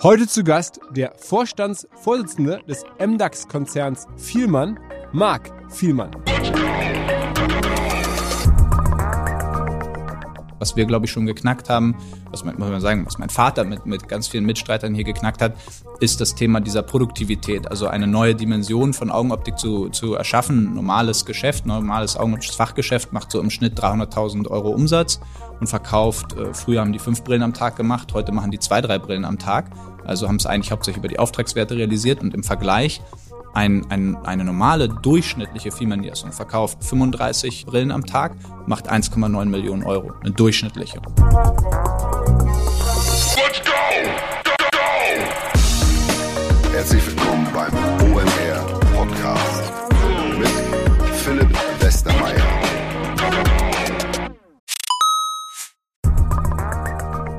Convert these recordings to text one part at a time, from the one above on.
Heute zu Gast der Vorstandsvorsitzende des MDAX-Konzerns Vielmann, Marc Vielmann. Was wir, glaube ich, schon geknackt haben, was man, muss man sagen, was mein Vater mit, mit ganz vielen Mitstreitern hier geknackt hat, ist das Thema dieser Produktivität. Also eine neue Dimension von Augenoptik zu, zu erschaffen. Normales Geschäft, normales augenoptisches Fachgeschäft macht so im Schnitt 300.000 Euro Umsatz und verkauft, äh, früher haben die fünf Brillen am Tag gemacht, heute machen die zwei, drei Brillen am Tag. Also haben es eigentlich hauptsächlich über die Auftragswerte realisiert und im Vergleich ein, ein, eine normale durchschnittliche Firmenniederlassung verkauft 35 Brillen am Tag, macht 1,9 Millionen Euro. Eine durchschnittliche. Let's go! Go, go! Herzlich willkommen beim OMR Podcast mit Philipp Westermeier.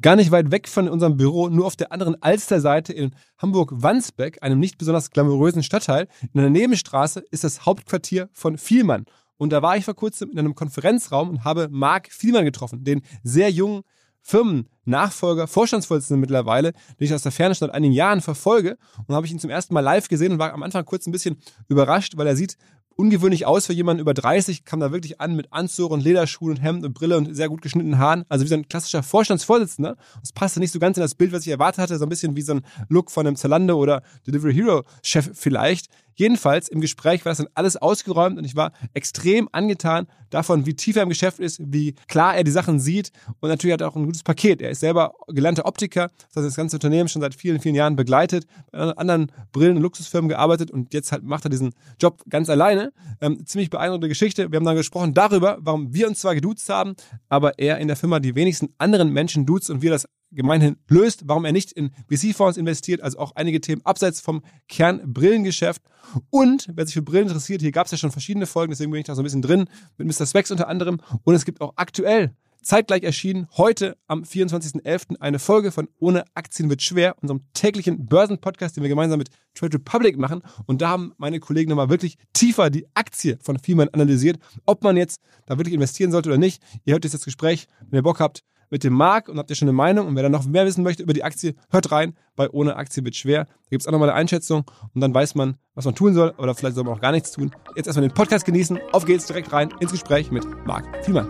Gar nicht weit weg von unserem Büro, nur auf der anderen Alsterseite in Hamburg-Wandsbek, einem nicht besonders glamourösen Stadtteil, in einer Nebenstraße, ist das Hauptquartier von Vielmann. Und da war ich vor kurzem in einem Konferenzraum und habe Marc Vielmann getroffen, den sehr jungen Firmennachfolger, Vorstandsvorsitzenden mittlerweile, den ich aus der Ferne schon seit einigen Jahren verfolge. Und habe ich ihn zum ersten Mal live gesehen und war am Anfang kurz ein bisschen überrascht, weil er sieht ungewöhnlich aus für jemanden über 30, kam da wirklich an mit Anzug und Lederschuhen und Hemd und Brille und sehr gut geschnittenen Haaren. Also wie so ein klassischer Vorstandsvorsitzender. Das passte nicht so ganz in das Bild, was ich erwartet hatte. So ein bisschen wie so ein Look von einem Zalando oder Delivery Hero Chef vielleicht. Jedenfalls im Gespräch war das dann alles ausgeräumt und ich war extrem angetan davon, wie tief er im Geschäft ist, wie klar er die Sachen sieht und natürlich hat er auch ein gutes Paket. Er ist selber gelernter Optiker, das heißt das ganze Unternehmen schon seit vielen, vielen Jahren begleitet, bei anderen Brillen- und Luxusfirmen gearbeitet und jetzt halt macht er diesen Job ganz alleine. Ähm, ziemlich beeindruckende Geschichte. Wir haben dann gesprochen darüber, warum wir uns zwar geduzt haben, aber er in der Firma die wenigsten anderen Menschen duzt und wir das gemeinhin löst, warum er nicht in VC-Fonds investiert, also auch einige Themen abseits vom Kernbrillengeschäft. Und wer sich für Brillen interessiert, hier gab es ja schon verschiedene Folgen, deswegen bin ich da so ein bisschen drin, mit Mr. Specs unter anderem. Und es gibt auch aktuell zeitgleich erschienen, heute am 24.11. eine Folge von Ohne Aktien wird schwer, unserem täglichen Börsenpodcast, den wir gemeinsam mit Trade Republic machen. Und da haben meine Kollegen nochmal wirklich tiefer die Aktie von Firmen analysiert, ob man jetzt da wirklich investieren sollte oder nicht. Ihr hört jetzt das Gespräch, wenn ihr Bock habt, mit dem Marc und habt ihr schon eine Meinung. Und wer dann noch mehr wissen möchte über die Aktie, hört rein. Bei Ohne Aktie wird schwer. Da gibt es auch nochmal eine Einschätzung und dann weiß man, was man tun soll oder vielleicht soll man auch gar nichts tun. Jetzt erstmal den Podcast genießen. Auf geht's direkt rein ins Gespräch mit Marc Vielmann.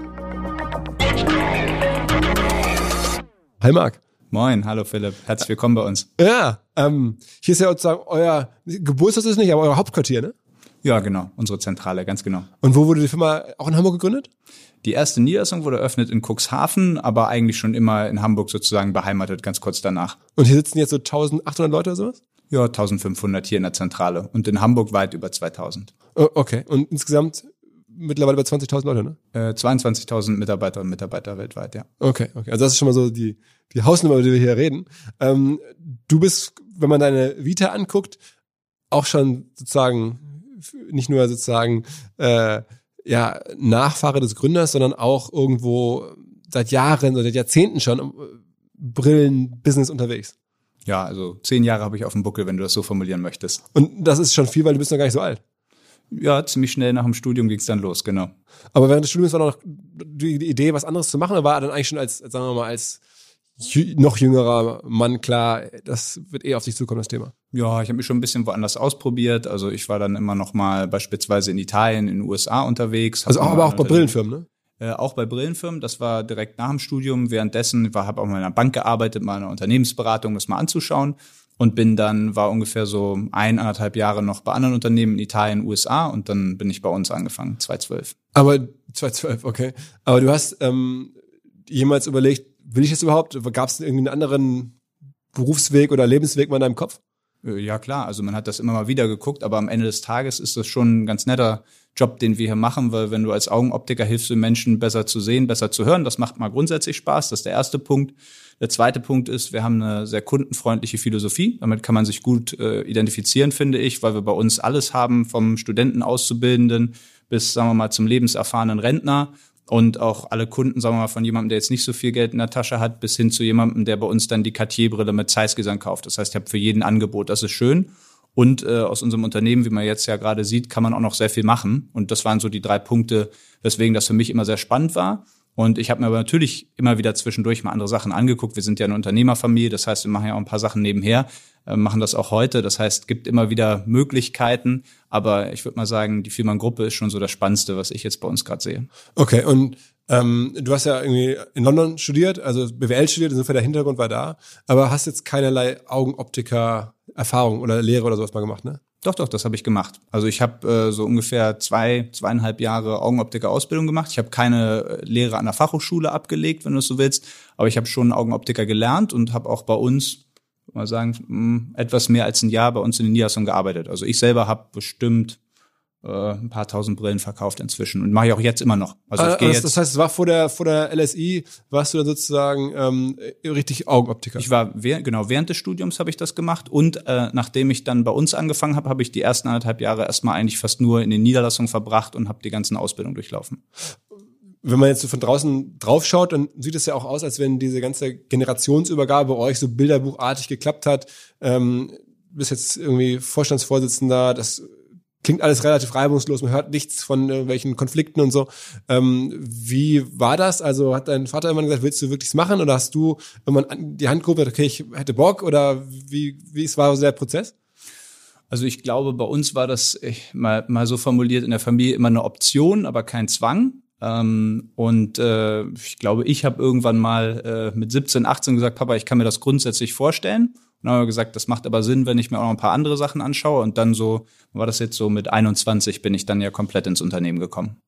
Hi Marc. Moin, hallo Philipp. Herzlich willkommen bei uns. Ja, ähm, hier ist ja sozusagen euer Geburtstag ist nicht, aber euer Hauptquartier, ne? Ja, genau, unsere Zentrale, ganz genau. Und wo wurde die Firma auch in Hamburg gegründet? Die erste Niederlassung wurde eröffnet in Cuxhaven, aber eigentlich schon immer in Hamburg sozusagen beheimatet, ganz kurz danach. Und hier sitzen jetzt so 1800 Leute oder sowas? Ja, 1500 hier in der Zentrale und in Hamburg weit über 2000. Oh, okay, und insgesamt mittlerweile bei 20.000 Leute, ne? Äh, 22.000 Mitarbeiterinnen und Mitarbeiter weltweit, ja. Okay, okay. Also das ist schon mal so die, die Hausnummer, über die wir hier reden. Ähm, du bist, wenn man deine Vita anguckt, auch schon sozusagen nicht nur sozusagen äh, ja Nachfahre des Gründers, sondern auch irgendwo seit Jahren oder seit Jahrzehnten schon im Brillen-Business unterwegs. Ja, also zehn Jahre habe ich auf dem Buckel, wenn du das so formulieren möchtest. Und das ist schon viel, weil du bist noch gar nicht so alt. Ja, ziemlich schnell nach dem Studium ging es dann los, genau. Aber während des Studiums war noch die Idee, was anderes zu machen, oder war dann eigentlich schon als, sagen wir mal, als noch jüngerer Mann klar, das wird eh auf dich zukommen, das Thema. Ja, ich habe mich schon ein bisschen woanders ausprobiert. Also ich war dann immer noch mal beispielsweise in Italien, in den USA unterwegs. Also auch, aber auch bei Brillenfirmen, ne? Äh, auch bei Brillenfirmen. Das war direkt nach dem Studium. Währenddessen war habe auch mal in einer Bank gearbeitet, mal in einer Unternehmensberatung, das mal anzuschauen. Und bin dann, war ungefähr so ein, anderthalb Jahre noch bei anderen Unternehmen in Italien, USA und dann bin ich bei uns angefangen, 2012. Aber 2012, okay. Aber du hast ähm, jemals überlegt, will ich das überhaupt? Gab es irgendwie einen anderen Berufsweg oder Lebensweg mal in deinem Kopf? Äh, Ja, klar, also man hat das immer mal wieder geguckt, aber am Ende des Tages ist das schon ein ganz netter Job, den wir hier machen, weil wenn du als Augenoptiker hilfst, den Menschen besser zu sehen, besser zu hören, das macht mal grundsätzlich Spaß, das ist der erste Punkt. Der zweite Punkt ist, wir haben eine sehr kundenfreundliche Philosophie, damit kann man sich gut äh, identifizieren, finde ich, weil wir bei uns alles haben, vom Studenten Auszubildenden bis, sagen wir mal, zum lebenserfahrenen Rentner und auch alle Kunden, sagen wir mal, von jemandem, der jetzt nicht so viel Geld in der Tasche hat, bis hin zu jemandem, der bei uns dann die Cartier-Brille mit Zeissgesang kauft. Das heißt, ich habe für jeden Angebot, das ist schön. Und äh, aus unserem Unternehmen, wie man jetzt ja gerade sieht, kann man auch noch sehr viel machen. Und das waren so die drei Punkte, weswegen das für mich immer sehr spannend war. Und ich habe mir aber natürlich immer wieder zwischendurch mal andere Sachen angeguckt. Wir sind ja eine Unternehmerfamilie, das heißt, wir machen ja auch ein paar Sachen nebenher, äh, machen das auch heute. Das heißt, gibt immer wieder Möglichkeiten. Aber ich würde mal sagen, die Firmengruppe ist schon so das Spannendste, was ich jetzt bei uns gerade sehe. Okay, und ähm, du hast ja irgendwie in London studiert, also BWL studiert, insofern der Hintergrund war da, aber hast jetzt keinerlei Augenoptiker-Erfahrung oder Lehre oder sowas mal gemacht, ne? Doch, doch, das habe ich gemacht. Also ich habe äh, so ungefähr zwei, zweieinhalb Jahre Augenoptiker-Ausbildung gemacht. Ich habe keine äh, Lehre an der Fachhochschule abgelegt, wenn du es so willst, aber ich habe schon Augenoptiker gelernt und habe auch bei uns, mal sagen, mh, etwas mehr als ein Jahr bei uns in den Niederlassungen gearbeitet. Also ich selber habe bestimmt ein paar tausend Brillen verkauft inzwischen und mache ich auch jetzt immer noch. Also ich Ah, gehe das, jetzt. das heißt, es war vor der, vor der LSI, warst du dann sozusagen ähm, richtig Augenoptiker. Ich war genau während des Studiums habe ich das gemacht und äh, nachdem ich dann bei uns angefangen habe, habe ich die ersten anderthalb Jahre erstmal eigentlich fast nur in den Niederlassungen verbracht und habe die ganzen Ausbildungen durchlaufen. wenn man jetzt so von draußen draufschaut, dann sieht es ja auch aus, als wenn diese ganze Generationsübergabe bei euch so bilderbuchartig geklappt hat. Ähm, bist jetzt irgendwie Vorstandsvorsitzender, das klingt alles relativ reibungslos, man hört nichts von irgendwelchen Konflikten und so. Ähm, wie war das? Also hat dein Vater immer gesagt, willst du wirklich machen? Oder hast du, an die Hand gehoben okay, ich hätte Bock? Oder wie, wie es war so der Prozess? Also ich glaube, bei uns war das ich, mal, mal so formuliert in der Familie immer eine Option, aber kein Zwang. Ähm, und äh, ich glaube, ich habe irgendwann mal äh, mit 17, 18 gesagt, Papa, ich kann mir das grundsätzlich vorstellen. Dann haben wir gesagt, das macht aber Sinn, wenn ich mir auch noch ein paar andere Sachen anschaue. Und dann so, war das jetzt so mit 21, bin ich dann ja komplett ins Unternehmen gekommen.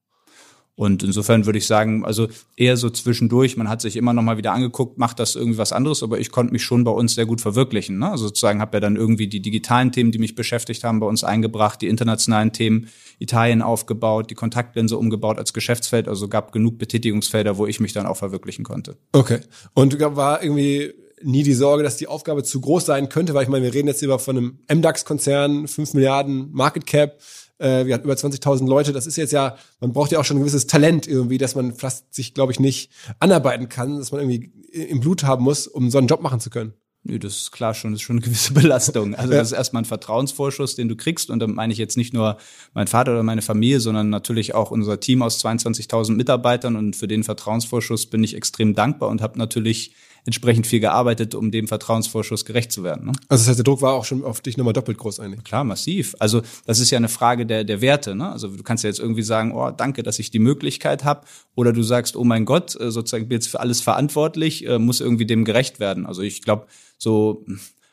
Und insofern würde ich sagen, also eher so zwischendurch, man hat sich immer noch mal wieder angeguckt, macht das irgendwie was anderes, aber ich konnte mich schon bei uns sehr gut verwirklichen. Ne? Also sozusagen habe ja dann irgendwie die digitalen Themen, die mich beschäftigt haben, bei uns eingebracht, die internationalen Themen, Italien aufgebaut, die Kontaktlinse umgebaut als Geschäftsfeld. Also gab genug Betätigungsfelder, wo ich mich dann auch verwirklichen konnte. Okay. Und war irgendwie nie die Sorge, dass die Aufgabe zu groß sein könnte, weil ich meine, wir reden jetzt über von einem MDAX-Konzern, 5 Milliarden Market Cap, äh, wir hatten über 20.000 Leute. Das ist jetzt ja, man braucht ja auch schon ein gewisses Talent irgendwie, dass man fast sich, glaube ich, nicht anarbeiten kann, dass man irgendwie im Blut haben muss, um so einen Job machen zu können. Nö, das ist klar schon, das ist schon eine gewisse Belastung. Also das ist erstmal ein Vertrauensvorschuss, den du kriegst. Und damit meine ich jetzt nicht nur mein Vater oder meine Familie, sondern natürlich auch unser Team aus 22.000 Mitarbeitern. Und für den Vertrauensvorschuss bin ich extrem dankbar und habe natürlich entsprechend viel gearbeitet, um dem Vertrauensvorschuss gerecht zu werden. Ne? Also das heißt, der Druck war auch schon auf dich nochmal doppelt groß eigentlich. Klar, massiv. Also das ist ja eine Frage der, der Werte. Ne? Also du kannst ja jetzt irgendwie sagen, oh, danke, dass ich die Möglichkeit habe. Oder du sagst, oh mein Gott, äh, sozusagen bin jetzt für alles verantwortlich, äh, muss irgendwie dem gerecht werden. Also ich glaube, so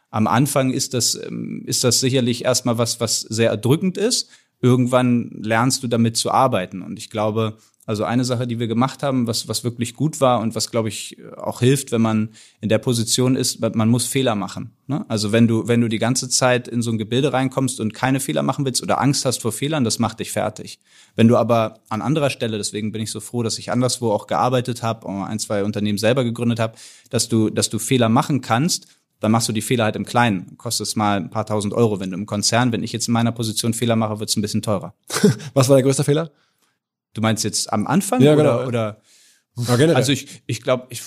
am Anfang ist das, ähm, ist das sicherlich erstmal was, was sehr erdrückend ist. Irgendwann lernst du damit zu arbeiten. Und ich glaube, also eine Sache, die wir gemacht haben, was, was wirklich gut war und was, glaube ich, auch hilft, wenn man in der Position ist, man muss Fehler machen. Ne? Also wenn du, wenn du die ganze Zeit in so ein Gebilde reinkommst und keine Fehler machen willst oder Angst hast vor Fehlern, das macht dich fertig. Wenn du aber an anderer Stelle, deswegen bin ich so froh, dass ich anderswo auch gearbeitet habe, ein, zwei Unternehmen selber gegründet habe, dass du, dass du Fehler machen kannst, dann machst du die Fehler halt im Kleinen. Kostet es mal ein paar tausend Euro. Wenn du im Konzern, wenn ich jetzt in meiner Position Fehler mache, wird es ein bisschen teurer. Was war der größte Fehler? Du meinst jetzt am Anfang Ja, oder, genau, oder Ja, generell. also ich, ich glaube, ich,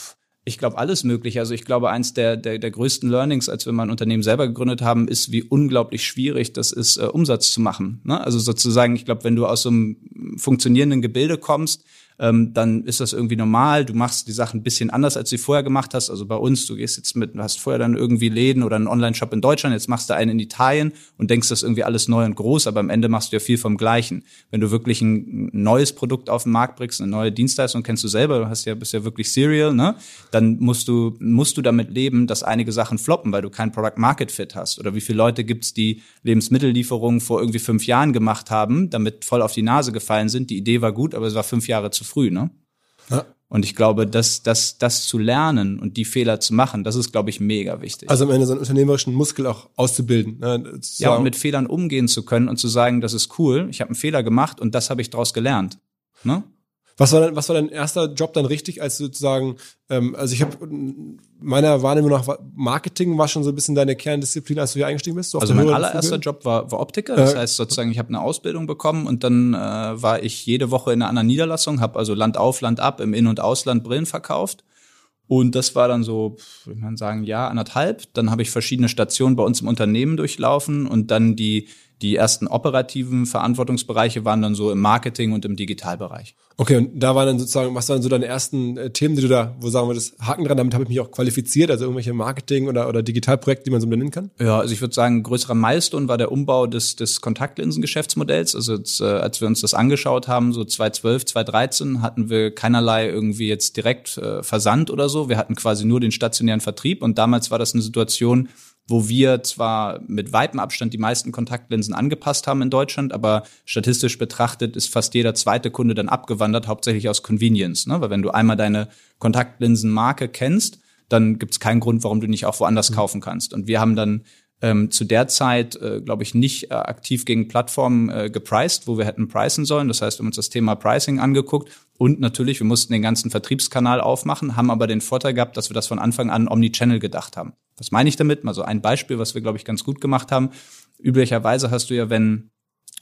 Ich glaube, alles möglich. Also ich glaube, eins der, der, der größten Learnings, als wir mal ein Unternehmen selber gegründet haben, ist, wie unglaublich schwierig das ist, äh, Umsatz zu machen. Ne? Also sozusagen, ich glaube, wenn du aus so einem funktionierenden Gebilde kommst, ähm, dann ist das irgendwie normal. Du machst die Sachen ein bisschen anders, als du vorher gemacht hast. Also bei uns, du gehst jetzt mit, hast vorher dann irgendwie Läden oder einen Online-Shop in Deutschland, jetzt machst du einen in Italien und denkst, das ist irgendwie alles neu und groß, aber am Ende machst du ja viel vom Gleichen. Wenn du wirklich ein neues Produkt auf den Markt bringst, eine neue Dienstleistung, kennst du selber, du hast ja, bist ja wirklich Serial, ne? Dann musst du, musst du damit leben, dass einige Sachen floppen, weil du kein Product Market Fit hast. Oder wie viele Leute gibt's, die Lebensmittellieferungen vor irgendwie fünf Jahren gemacht haben, damit voll auf die Nase gefallen sind. Die Idee war gut, aber es war fünf Jahre zu früh, ne? Ja. Und ich glaube, das, das, das zu lernen und die Fehler zu machen, das ist, glaube ich, mega wichtig. Also am Ende so einen unternehmerischen Muskel auch auszubilden. Ne? Ja, und mit Fehlern umgehen zu können und zu sagen, das ist cool, ich habe einen Fehler gemacht und das habe ich daraus gelernt. Ne? Was war, dein, was war dein erster Job dann richtig, als du sozusagen, ähm, also ich habe meiner Wahrnehmung nach Marketing war schon so ein bisschen deine Kerndisziplin, als du hier eingestiegen bist? So also mein allererster Job war, war Optiker, das äh, heißt sozusagen, ich habe eine Ausbildung bekommen und dann äh, war ich jede Woche in einer anderen Niederlassung, habe also Land auf, Land ab im In- und Ausland Brillen verkauft. Und das war dann so, würde man sagen, ja, anderthalb. Dann habe ich verschiedene Stationen bei uns im Unternehmen durchlaufen und dann die die ersten operativen Verantwortungsbereiche waren dann so im Marketing und im Digitalbereich. Okay, und da waren dann sozusagen, was waren so deine ersten äh, Themen, die du da, wo sagen wir das Haken dran, damit habe ich mich auch qualifiziert, also irgendwelche Marketing- oder, oder Digitalprojekte, die man so nennen kann? Ja, also ich würde sagen, größerer Milestone war der Umbau des, des Kontaktlinsen-Geschäftsmodells. Also jetzt, äh, als wir uns das angeschaut haben, so 2012, 2013, hatten wir keinerlei irgendwie jetzt direkt äh, Versand oder so. Wir hatten quasi nur den stationären Vertrieb und damals war das eine Situation, wo wir zwar mit weitem Abstand die meisten Kontaktlinsen angepasst haben in Deutschland, aber statistisch betrachtet ist fast jeder zweite Kunde dann abgewandert, hauptsächlich aus Convenience. Ne? Weil wenn du einmal deine Kontaktlinsenmarke kennst, dann gibt es keinen Grund, warum du nicht auch woanders mhm. kaufen kannst. Und wir haben dann ähm, zu der Zeit, äh, glaube ich, nicht äh, aktiv gegen Plattformen äh, gepriced, wo wir hätten pricen sollen. Das heißt, wir haben uns das Thema Pricing angeguckt und natürlich, wir mussten den ganzen Vertriebskanal aufmachen, haben aber den Vorteil gehabt, dass wir das von Anfang an Omnichannel gedacht haben. Was meine ich damit? Mal so ein Beispiel, was wir, glaube ich, ganz gut gemacht haben. Üblicherweise hast du ja, wenn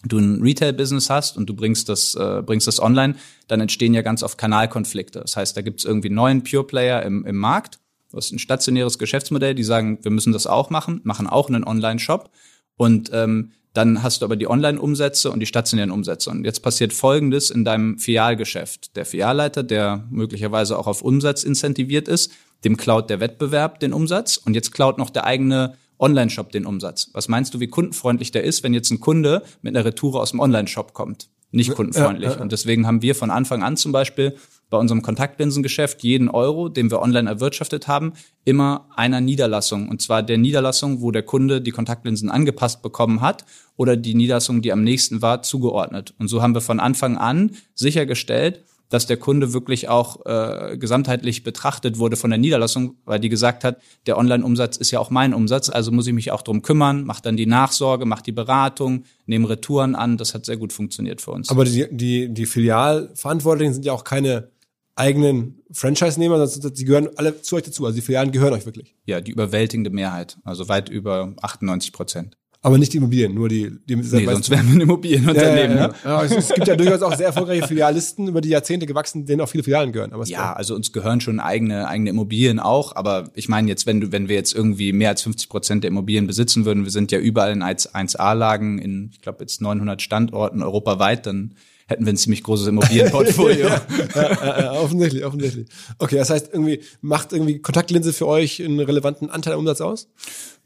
du ein Retail-Business hast und du bringst das, äh, bringst das online, dann entstehen ja ganz oft Kanalkonflikte. Das heißt, da gibt es irgendwie neuen Pure-Player im, im Markt Du hast ein stationäres Geschäftsmodell, die sagen, wir müssen das auch machen, machen auch einen Online-Shop. Und ähm, dann hast du aber die Online-Umsätze und die stationären Umsätze. Und jetzt passiert Folgendes in deinem Filialgeschäft. Der Filialleiter, der möglicherweise auch auf Umsatz incentiviert ist, dem klaut der Wettbewerb den Umsatz und jetzt klaut noch der eigene Online-Shop den Umsatz. Was meinst du, wie kundenfreundlich der ist, wenn jetzt ein Kunde mit einer Retoure aus dem Online-Shop kommt? Nicht kundenfreundlich. Ja, ja, ja. Und deswegen haben wir von Anfang an zum Beispiel bei unserem Kontaktlinsengeschäft jeden Euro, den wir online erwirtschaftet haben, immer einer Niederlassung. Und zwar der Niederlassung, wo der Kunde die Kontaktlinsen angepasst bekommen hat oder die Niederlassung, die am nächsten war, zugeordnet. Und so haben wir von Anfang an sichergestellt, dass der Kunde wirklich auch äh, gesamtheitlich betrachtet wurde von der Niederlassung, weil die gesagt hat, der Online-Umsatz ist ja auch mein Umsatz, also muss ich mich auch drum kümmern, mach dann die Nachsorge, mach die Beratung, nehme Retouren an. Das hat sehr gut funktioniert für uns. Aber die, die, die Filialverantwortlichen sind ja auch keine eigenen Franchise-Nehmer, sondern sie gehören alle zu euch dazu. Also die Filialen gehören euch wirklich. Ja, die überwältigende Mehrheit, also weit über 98 Prozent. Aber nicht die Immobilien, nur die. die nee, sonst wären wir ein Immobilienunternehmen. Ja, ja, ja. Ne? ja, es, gibt ja durchaus auch sehr erfolgreiche Filialisten über die Jahrzehnte gewachsen, denen auch viele Filialen gehören. Aber ja, also uns gehören schon eigene eigene Immobilien auch. Aber ich meine jetzt, wenn du wenn wir jetzt irgendwie mehr als 50 Prozent der Immobilien besitzen würden, wir sind ja überall in 1A-Lagen in, ich glaube jetzt 900 Standorten europaweit, dann hätten wir ein ziemlich großes Immobilienportfolio. ja, ja, ja, offensichtlich, offensichtlich. Okay, das heißt, irgendwie macht irgendwie Kontaktlinse für euch einen relevanten Anteil am Umsatz aus?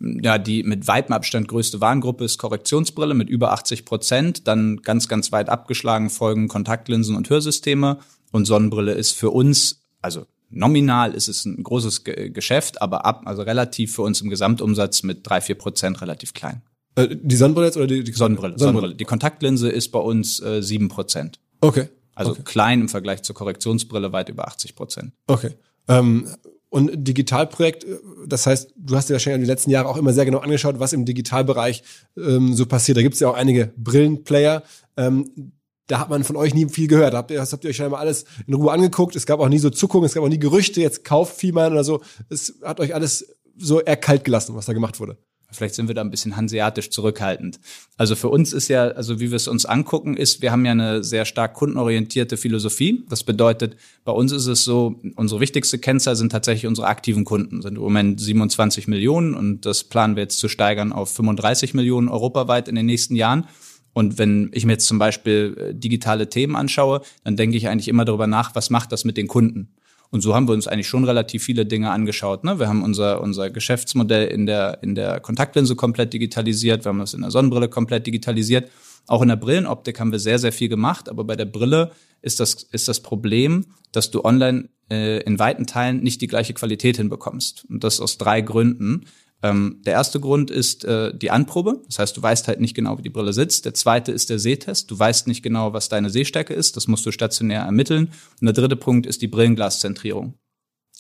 Ja, die mit weitem Abstand größte Warengruppe ist Korrektionsbrille mit über 80 Prozent. Dann ganz, ganz weit abgeschlagen folgen Kontaktlinsen und Hörsysteme. Und Sonnenbrille ist für uns, also nominal ist es ein großes Geschäft, aber ab, also relativ für uns im Gesamtumsatz mit drei, vier Prozent relativ klein. Äh, die Sonnenbrille jetzt oder die, die Sonnenbrille, Sonnenbrille? Die Kontaktlinse ist bei uns äh, 7%. Okay. Also okay. klein im Vergleich zur Korrektionsbrille weit über 80 Prozent. Okay. Ähm, und Digitalprojekt, äh, das heißt, du hast dir wahrscheinlich in den letzten Jahren auch immer sehr genau angeschaut, was im Digitalbereich ähm, so passiert. Da gibt es ja auch einige Brillenplayer. Ähm, da hat man von euch nie viel gehört. Habt ihr, das habt ihr euch scheinbar alles in Ruhe angeguckt. Es gab auch nie so Zuckungen, es gab auch nie Gerüchte, jetzt kauft viel man oder so. Es hat euch alles so eher kalt gelassen, was da gemacht wurde. Vielleicht sind wir da ein bisschen hanseatisch zurückhaltend. Also für uns ist ja, also wie wir es uns angucken, ist, wir haben ja eine sehr stark kundenorientierte Philosophie. Das bedeutet, bei uns ist es so, unsere wichtigste Kennzahl sind tatsächlich unsere aktiven Kunden, sind im Moment 27 Millionen und das planen wir jetzt zu steigern auf 35 Millionen europaweit in den nächsten Jahren. Und wenn ich mir jetzt zum Beispiel äh, digitale Themen anschaue, dann denke ich eigentlich immer darüber nach, was macht das mit den Kunden? Und so haben wir uns eigentlich schon relativ viele Dinge angeschaut. Ne? Wir haben unser, unser Geschäftsmodell in der, in der Kontaktlinse komplett digitalisiert, wir haben das in der Sonnenbrille komplett digitalisiert. Auch in der Brillenoptik haben wir sehr, sehr viel gemacht, aber bei der Brille ist das, ist das Problem, dass du online äh, in weiten Teilen nicht die gleiche Qualität hinbekommst. Und das aus drei Gründen. Ähm, der erste Grund ist äh, die Anprobe. Das heißt, du weißt halt nicht genau, wie die Brille sitzt. Der zweite ist der Sehtest. Du weißt nicht genau, was deine Sehstärke ist. Das musst du stationär ermitteln. Und der dritte Punkt ist die Brillenglaszentrierung.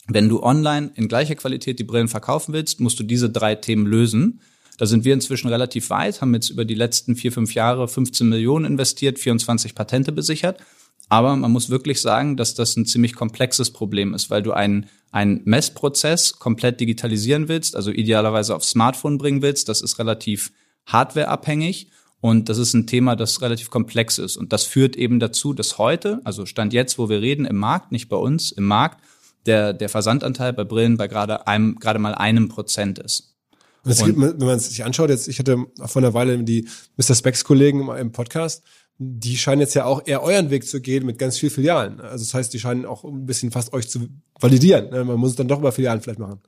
Wenn du online in gleicher Qualität die Brillen verkaufen willst, musst du diese drei Themen lösen. Da sind wir inzwischen relativ weit, haben jetzt über die letzten vier, fünf Jahre 15 Millionen investiert, 24 Patente besichert. Aber man muss wirklich sagen, dass das ein ziemlich komplexes Problem ist, weil du einen, einen Messprozess komplett digitalisieren willst, also idealerweise aufs Smartphone bringen willst. Das ist relativ hardwareabhängig. Und das ist ein Thema, das relativ komplex ist. Und das führt eben dazu, dass heute, also Stand jetzt, wo wir reden, im Markt, nicht bei uns, im Markt, der, der Versandanteil bei Brillen bei gerade einem, gerade mal einem Prozent ist. Und es gibt, wenn man es sich anschaut, jetzt, ich hatte vor einer Weile die Mr. Specs Kollegen im Podcast, die scheinen jetzt ja auch eher euren Weg zu gehen mit ganz vielen Filialen. Also das heißt, die scheinen auch ein bisschen fast euch zu validieren. Ne? Man muss es dann doch über Filialen vielleicht machen.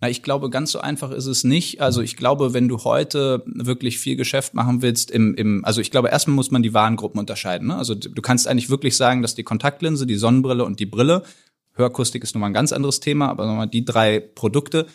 Na, ich glaube, ganz so einfach ist es nicht. Also ich glaube, wenn du heute wirklich viel Geschäft machen willst, im, im also ich glaube, erstmal muss man die Warengruppen unterscheiden. Ne? Also du kannst eigentlich wirklich sagen, dass die Kontaktlinse, die Sonnenbrille und die Brille, Hörakustik ist nochmal ein ganz anderes Thema, aber nochmal die drei Produkte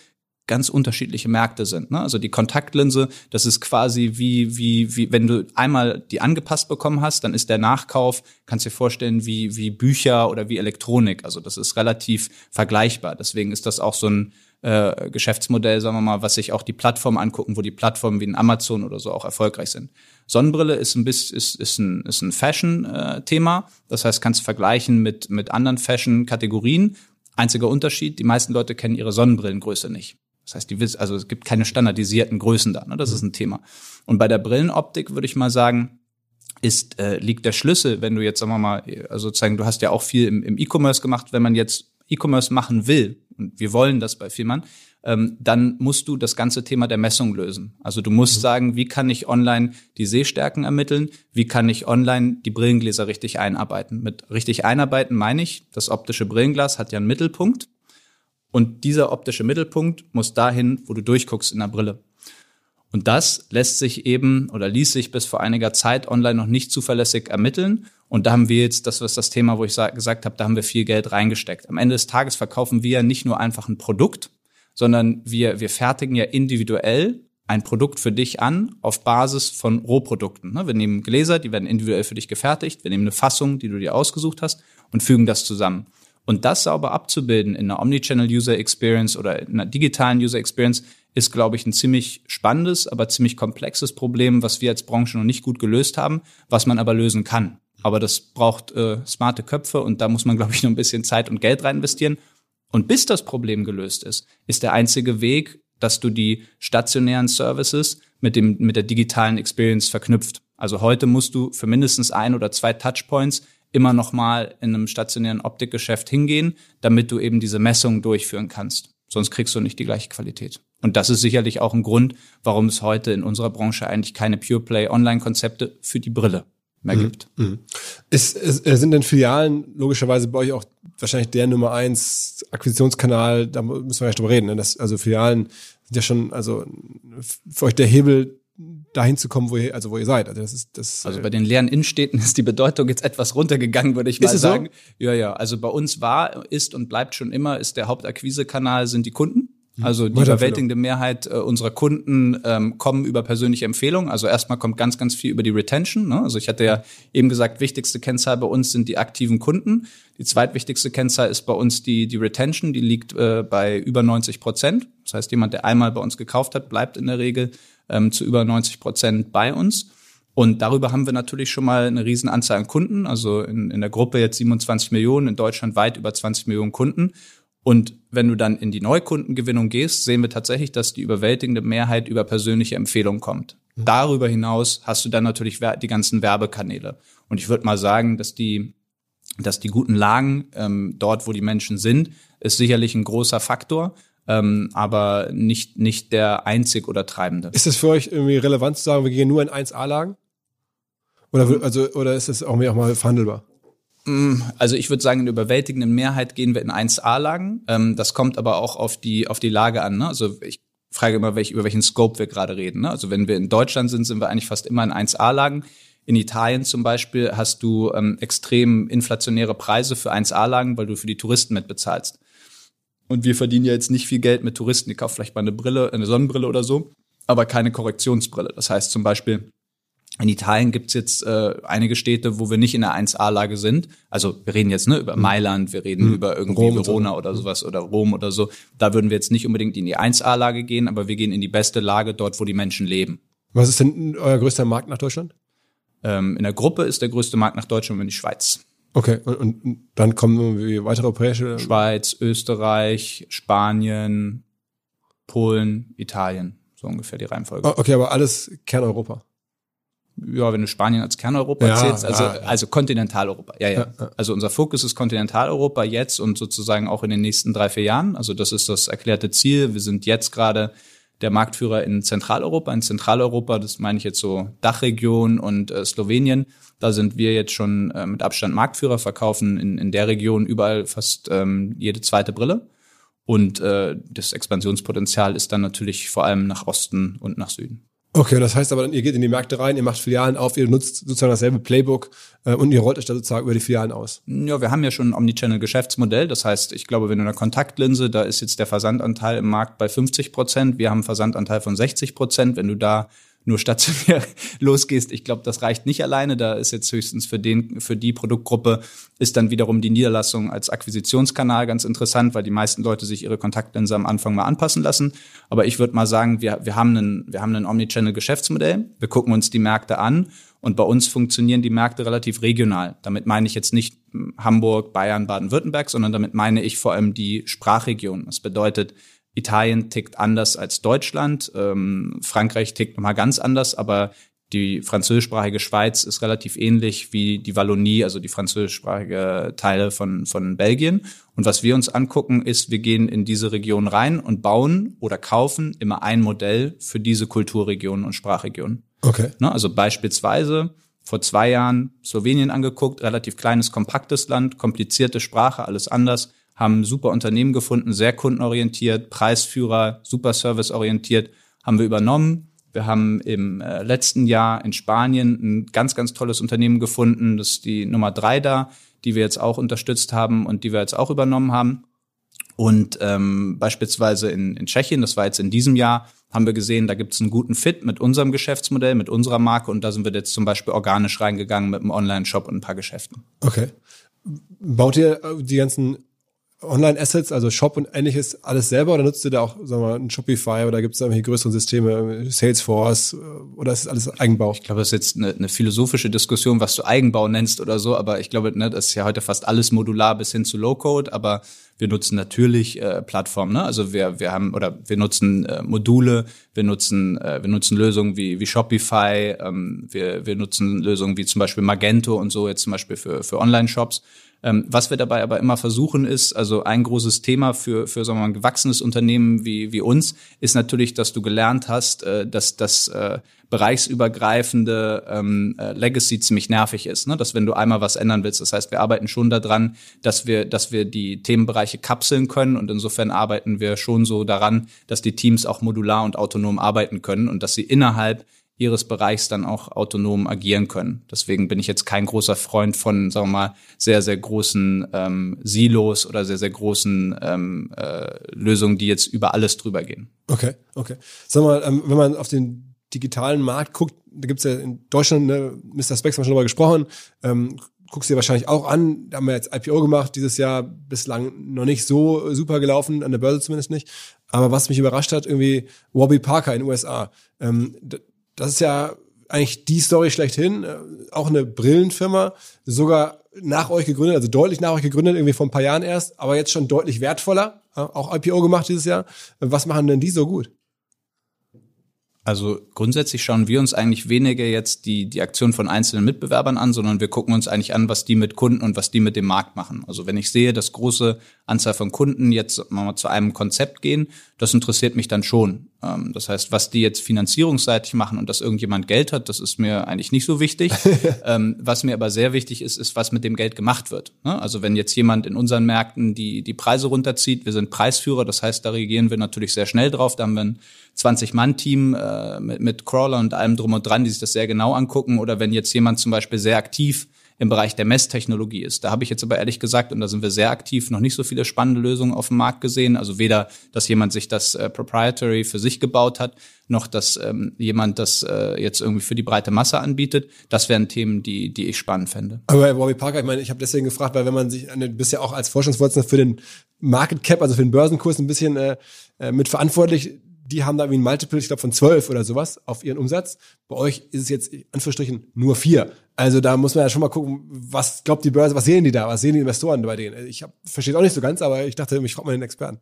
ganz unterschiedliche Märkte sind. Ne? Also die Kontaktlinse, das ist quasi wie, wie, wie, wenn du einmal die angepasst bekommen hast, dann ist der Nachkauf, kannst dir vorstellen, wie, wie Bücher oder wie Elektronik. Also das ist relativ vergleichbar. Deswegen ist das auch so ein äh, Geschäftsmodell, sagen wir mal, was sich auch die Plattformen angucken, wo die Plattformen wie ein Amazon oder so auch erfolgreich sind. Sonnenbrille ist ein bisschen ist, ist ein, ist ein Fashion-Thema. Äh, das heißt, kannst vergleichen mit, mit anderen Fashion-Kategorien. Einziger Unterschied, die meisten Leute kennen ihre Sonnenbrillengröße nicht. Das heißt, die also es gibt keine standardisierten Größen da. Ne? Das ist ein Thema. Und bei der Brillenoptik würde ich mal sagen, ist äh, liegt der Schlüssel, wenn du jetzt sagen wir mal, also sozusagen, du hast ja auch viel im, im E-Commerce gemacht, wenn man jetzt E-Commerce machen will und wir wollen das bei Firmen, ähm, dann musst du das ganze Thema der Messung lösen. Also du musst mhm. sagen, wie kann ich online die Sehstärken ermitteln? Wie kann ich online die Brillengläser richtig einarbeiten? Mit richtig einarbeiten meine ich, das optische Brillenglas hat ja einen Mittelpunkt und dieser optische Mittelpunkt muss dahin, wo du durchguckst in der Brille. Und das lässt sich eben oder ließ sich bis vor einiger Zeit online noch nicht zuverlässig ermitteln. Und da haben wir jetzt, das ist das Thema, wo ich gesagt habe, da haben wir viel Geld reingesteckt. Am Ende des Tages verkaufen wir ja nicht nur einfach ein Produkt, sondern wir, wir fertigen ja individuell ein Produkt für dich an auf Basis von Rohprodukten. Ne? Wir nehmen Gläser, die werden individuell für dich gefertigt. Wir nehmen eine Fassung, die du dir ausgesucht hast und fügen das zusammen. Und das sauber abzubilden in einer Omnichannel User Experience oder in einer digitalen User Experience ist, glaube ich, ein ziemlich spannendes, aber ziemlich komplexes Problem, was wir als Branche noch nicht gut gelöst haben, was man aber lösen kann. Aber das braucht äh, smarte Köpfe und da muss man, glaube ich, noch ein bisschen Zeit und Geld rein investieren. Und bis das Problem gelöst ist, ist der einzige Weg, dass du die stationären Services mit dem, mit der digitalen Experience verknüpft. Also heute musst du für mindestens ein oder zwei Touchpoints immer noch mal in einem stationären Optikgeschäft hingehen, damit du eben diese Messungen durchführen kannst. Sonst kriegst du nicht die gleiche Qualität. Und das ist sicherlich auch ein Grund, warum es heute in unserer Branche eigentlich keine Pure Play Online-Konzepte für die Brille mehr mhm. gibt. Mhm. Ist, ist, äh, sind denn Filialen logischerweise bei euch auch wahrscheinlich der Nummer eins Akquisitionskanal? Da müssen wir ja drüber reden. Ne? Das, also Filialen sind ja schon, also für euch der Hebel dahin zu kommen, wo ihr, also wo ihr seid. Also das ist das. Also äh, bei den leeren Innenstädten ist die Bedeutung jetzt etwas runtergegangen, würde ich mal sagen. So? Ja, ja. Also bei uns war, ist und bleibt schon immer, ist der Hauptakquisekanal sind die Kunden. Mhm. Also die überwältigende Mehrheit äh, unserer Kunden ähm, kommen über persönliche Empfehlungen. Also erstmal kommt ganz, ganz viel über die Retention. Ne? Also ich hatte ja eben gesagt, wichtigste Kennzahl bei uns sind die aktiven Kunden. Die zweitwichtigste Kennzahl ist bei uns die, die Retention. Die liegt äh, bei über 90 Prozent. Das heißt, jemand, der einmal bei uns gekauft hat, bleibt in der Regel ähm, zu über 90 Prozent bei uns. Und darüber haben wir natürlich schon mal eine riesen Anzahl an Kunden. Also in, in der Gruppe jetzt 27 Millionen, in Deutschland weit über 20 Millionen Kunden. Und wenn du dann in die Neukundengewinnung gehst, sehen wir tatsächlich, dass die überwältigende Mehrheit über persönliche Empfehlungen kommt. Mhm. Darüber hinaus hast du dann natürlich die ganzen Werbekanäle. Und ich würde mal sagen, dass die, dass die guten Lagen ähm, dort, wo die Menschen sind, ist sicherlich ein großer Faktor. Ähm, aber nicht, nicht der einzig oder treibende. Ist es für euch irgendwie relevant zu sagen, wir gehen nur in 1A-Lagen? Oder, also, oder ist es auch, auch mal verhandelbar? Mm, also ich würde sagen, in überwältigenden Mehrheit gehen wir in 1A-Lagen. Ähm, das kommt aber auch auf die, auf die Lage an. Ne? Also ich frage immer, welch, über welchen Scope wir gerade reden. Ne? Also wenn wir in Deutschland sind, sind wir eigentlich fast immer in 1A-Lagen. In Italien zum Beispiel hast du ähm, extrem inflationäre Preise für 1A-Lagen, weil du für die Touristen mitbezahlst. Und wir verdienen ja jetzt nicht viel Geld mit Touristen. Die kaufen vielleicht mal eine Brille, eine Sonnenbrille oder so, aber keine Korrektionsbrille. Das heißt zum Beispiel, in Italien gibt's jetzt äh, einige Städte, wo wir nicht in der 1A-Lage sind. Also wir reden jetzt ne, über mhm. Mailand, wir reden mhm. über irgendwie Rom Verona so. oder sowas oder Rom oder so. Da würden wir jetzt nicht unbedingt in die 1A-Lage gehen, aber wir gehen in die beste Lage dort, wo die Menschen leben. Was ist denn euer größter Markt nach Deutschland? Ähm, in der Gruppe ist der größte Markt nach Deutschland die Schweiz. Okay, und, und dann kommen irgendwie weitere europäische? Schweiz, Österreich, Spanien, Polen, Italien. So ungefähr die Reihenfolge. Oh, okay, aber alles Kerneuropa ja, wenn du Spanien als Kerneuropa ja, zählst, also, ja. also Kontinentaleuropa. Ja, ja, ja. Also unser Fokus ist Kontinentaleuropa jetzt und sozusagen auch in den nächsten drei, vier Jahren. Also das ist das erklärte Ziel. Wir sind jetzt gerade der Marktführer in Zentraleuropa. In Zentraleuropa, das meine ich jetzt so Dachregion und äh, Slowenien. Da sind wir jetzt schon äh, mit Abstand Marktführer, verkaufen in, in der Region überall fast ähm, jede zweite Brille. Und äh, das Expansionspotenzial ist dann natürlich vor allem nach Osten und nach Süden. Okay, das heißt aber, ihr geht in die Märkte rein, ihr macht Filialen auf, ihr nutzt sozusagen dasselbe Playbook äh, und ihr rollt euch da sozusagen über die Filialen aus. Ja, wir haben ja schon ein Omnichannel-Geschäftsmodell. Das heißt, ich glaube, wenn du eine Kontaktlinse, da ist jetzt der Versandanteil im Markt bei 50 Prozent. Wir haben einen Versandanteil von 60 Prozent. Wenn du da nur stationär losgehst. Ich glaube, das reicht nicht alleine. Da ist jetzt höchstens für den, für die Produktgruppe ist dann wiederum die Niederlassung als Akquisitionskanal ganz interessant, weil die meisten Leute sich ihre Kontaktlinse am Anfang mal anpassen lassen. Aber ich würde mal sagen, wir, wir haben einen, wir haben ein Omnichannel-Geschäftsmodell. Wir gucken uns die Märkte an. Und bei uns funktionieren die Märkte relativ regional. Damit meine ich jetzt nicht Hamburg, Bayern, Baden-Württemberg, sondern damit meine ich vor allem die Sprachregion. Das bedeutet, Italien tickt anders als Deutschland, ähm, Frankreich tickt nochmal ganz anders, aber die französischsprachige Schweiz ist relativ ähnlich wie die Wallonie, also die französischsprachige Teile von, von Belgien. Und was wir uns angucken, ist, wir gehen in diese Region rein und bauen oder kaufen immer ein Modell für diese Kulturregion und Sprachregion. Okay. Ne, also beispielsweise vor zwei Jahren Slowenien angeguckt, relativ kleines, kompaktes Land, komplizierte Sprache, alles anders haben super Unternehmen gefunden, sehr kundenorientiert, Preisführer, super serviceorientiert, haben wir übernommen. Wir haben im äh, letzten Jahr in Spanien ein ganz, ganz tolles Unternehmen gefunden. Das ist die Nummer drei da, die wir jetzt auch unterstützt haben und die wir jetzt auch übernommen haben. Und ähm, beispielsweise in, in Tschechien, das war jetzt in diesem Jahr, haben wir gesehen, da gibt es einen guten Fit mit unserem Geschäftsmodell, mit unserer Marke und da sind wir jetzt zum Beispiel organisch reingegangen mit einem Online-Shop und ein paar Geschäften. Okay. Baut ihr die ganzen Online-Assets, also Shop und ähnliches, alles selber oder nutzt ihr da auch, sagen wir mal, ein Shopify oder gibt es da irgendwelche größeren Systeme, Salesforce oder ist das alles Eigenbau? Ich glaube, das ist jetzt eine, eine, philosophische Diskussion, was du Eigenbau nennst oder so, aber ich glaube, ne, das ist ja heute fast alles modular bis hin zu Low-Code, aber wir nutzen natürlich äh, Plattformen, ne? Also wir wir haben oder wir nutzen äh, Module, wir nutzen äh, wir nutzen Lösungen wie wie Shopify, ähm, wir wir nutzen Lösungen wie zum Beispiel Magento und so jetzt zum Beispiel für für Online-Shops ähm, was wir dabei aber immer versuchen ist, also ein großes Thema für, für sagen wir mal, ein gewachsenes Unternehmen wie, wie uns, ist natürlich, dass du gelernt hast, äh, dass das äh, bereichsübergreifende ähm, äh, Legacy ziemlich nervig ist. Ne? Dass wenn du einmal was ändern willst, das heißt, wir arbeiten schon daran, dass wir, dass wir die Themenbereiche kapseln können und insofern arbeiten wir schon so daran, dass die Teams auch modular und autonom arbeiten können und dass sie innerhalb ihres Bereichs dann auch autonom agieren können. Deswegen bin ich jetzt kein großer Freund von, sagen wir mal, sehr, sehr großen ähm, Silos oder sehr, sehr großen ähm, äh, Lösungen, die jetzt über alles drüber gehen. Okay, okay. Sag mal, ähm, wenn man auf den digitalen Markt guckt, da gibt's ja in Deutschland, ne, Mr. Specs haben wir schon darüber gesprochen, ähm, guckst dir wahrscheinlich auch an, da haben wir jetzt IPO gemacht, dieses Jahr bislang noch nicht so super gelaufen, an der Börse zumindest nicht. Aber was mich überrascht hat, irgendwie Warby Parker in den USA. Ähm, das ist ja eigentlich die Story schlechthin. Äh, auch eine Brillenfirma, sogar nach euch gegründet, also deutlich nach euch gegründet, irgendwie vor ein paar Jahren erst, aber jetzt schon deutlich wertvoller, auch IPO gemacht dieses Jahr. Was machen denn die so gut? Also grundsätzlich schauen wir uns eigentlich weniger jetzt die, die Aktion von einzelnen Mitbewerbern an, sondern wir gucken uns eigentlich an, was die mit Kunden und was die mit dem Markt machen. Also wenn ich sehe, dass große Anzahl von Kunden jetzt mal zu einem Konzept gehen, das interessiert mich dann schon. Ähm, das heißt, was die jetzt finanzierungsseitig machen und dass irgendjemand Geld hat, das ist mir eigentlich nicht so wichtig. ähm, was mir aber sehr wichtig ist, ist, was mit dem Geld gemacht wird. Ne? Also wenn jetzt jemand in unseren Märkten die, die Preise runterzieht, wir sind Preisführer, das heißt, da reagieren wir natürlich sehr schnell drauf. Da haben wir ein 20-Mann-Team äh, mit, mit Crawler und allem drum und dran, die sich das sehr genau angucken. Oder wenn jetzt jemand zum Beispiel sehr aktiv im Bereich der Messtechnologie ist. Da habe ich jetzt aber ehrlich gesagt, und da sind wir sehr aktiv, noch nicht so viele spannende Lösungen auf dem Markt gesehen. Also weder, dass jemand sich das äh, proprietary für sich gebaut hat, noch dass ähm, jemand das äh, jetzt irgendwie für die breite Masse anbietet. Das wären Themen, die, die ich spannend fände. Aber Bobby Parker, ich meine, ich habe deswegen gefragt, weil wenn man sich, du bist ja auch als Forschungsvorsitzender für den Market Cap, also für den Börsenkurs ein bisschen äh, äh mit verantwortlich die haben da wie ein Multiple, ich glaube, von zwölf oder sowas auf ihren Umsatz. Bei euch ist es jetzt, in Anführungsstrichen, nur vier. Also da muss man ja schon mal gucken, was glaubt die Börse, was sehen die da, was sehen die Investoren bei denen? Ich verstehe auch nicht so ganz, aber ich dachte, ich frage mal den Experten.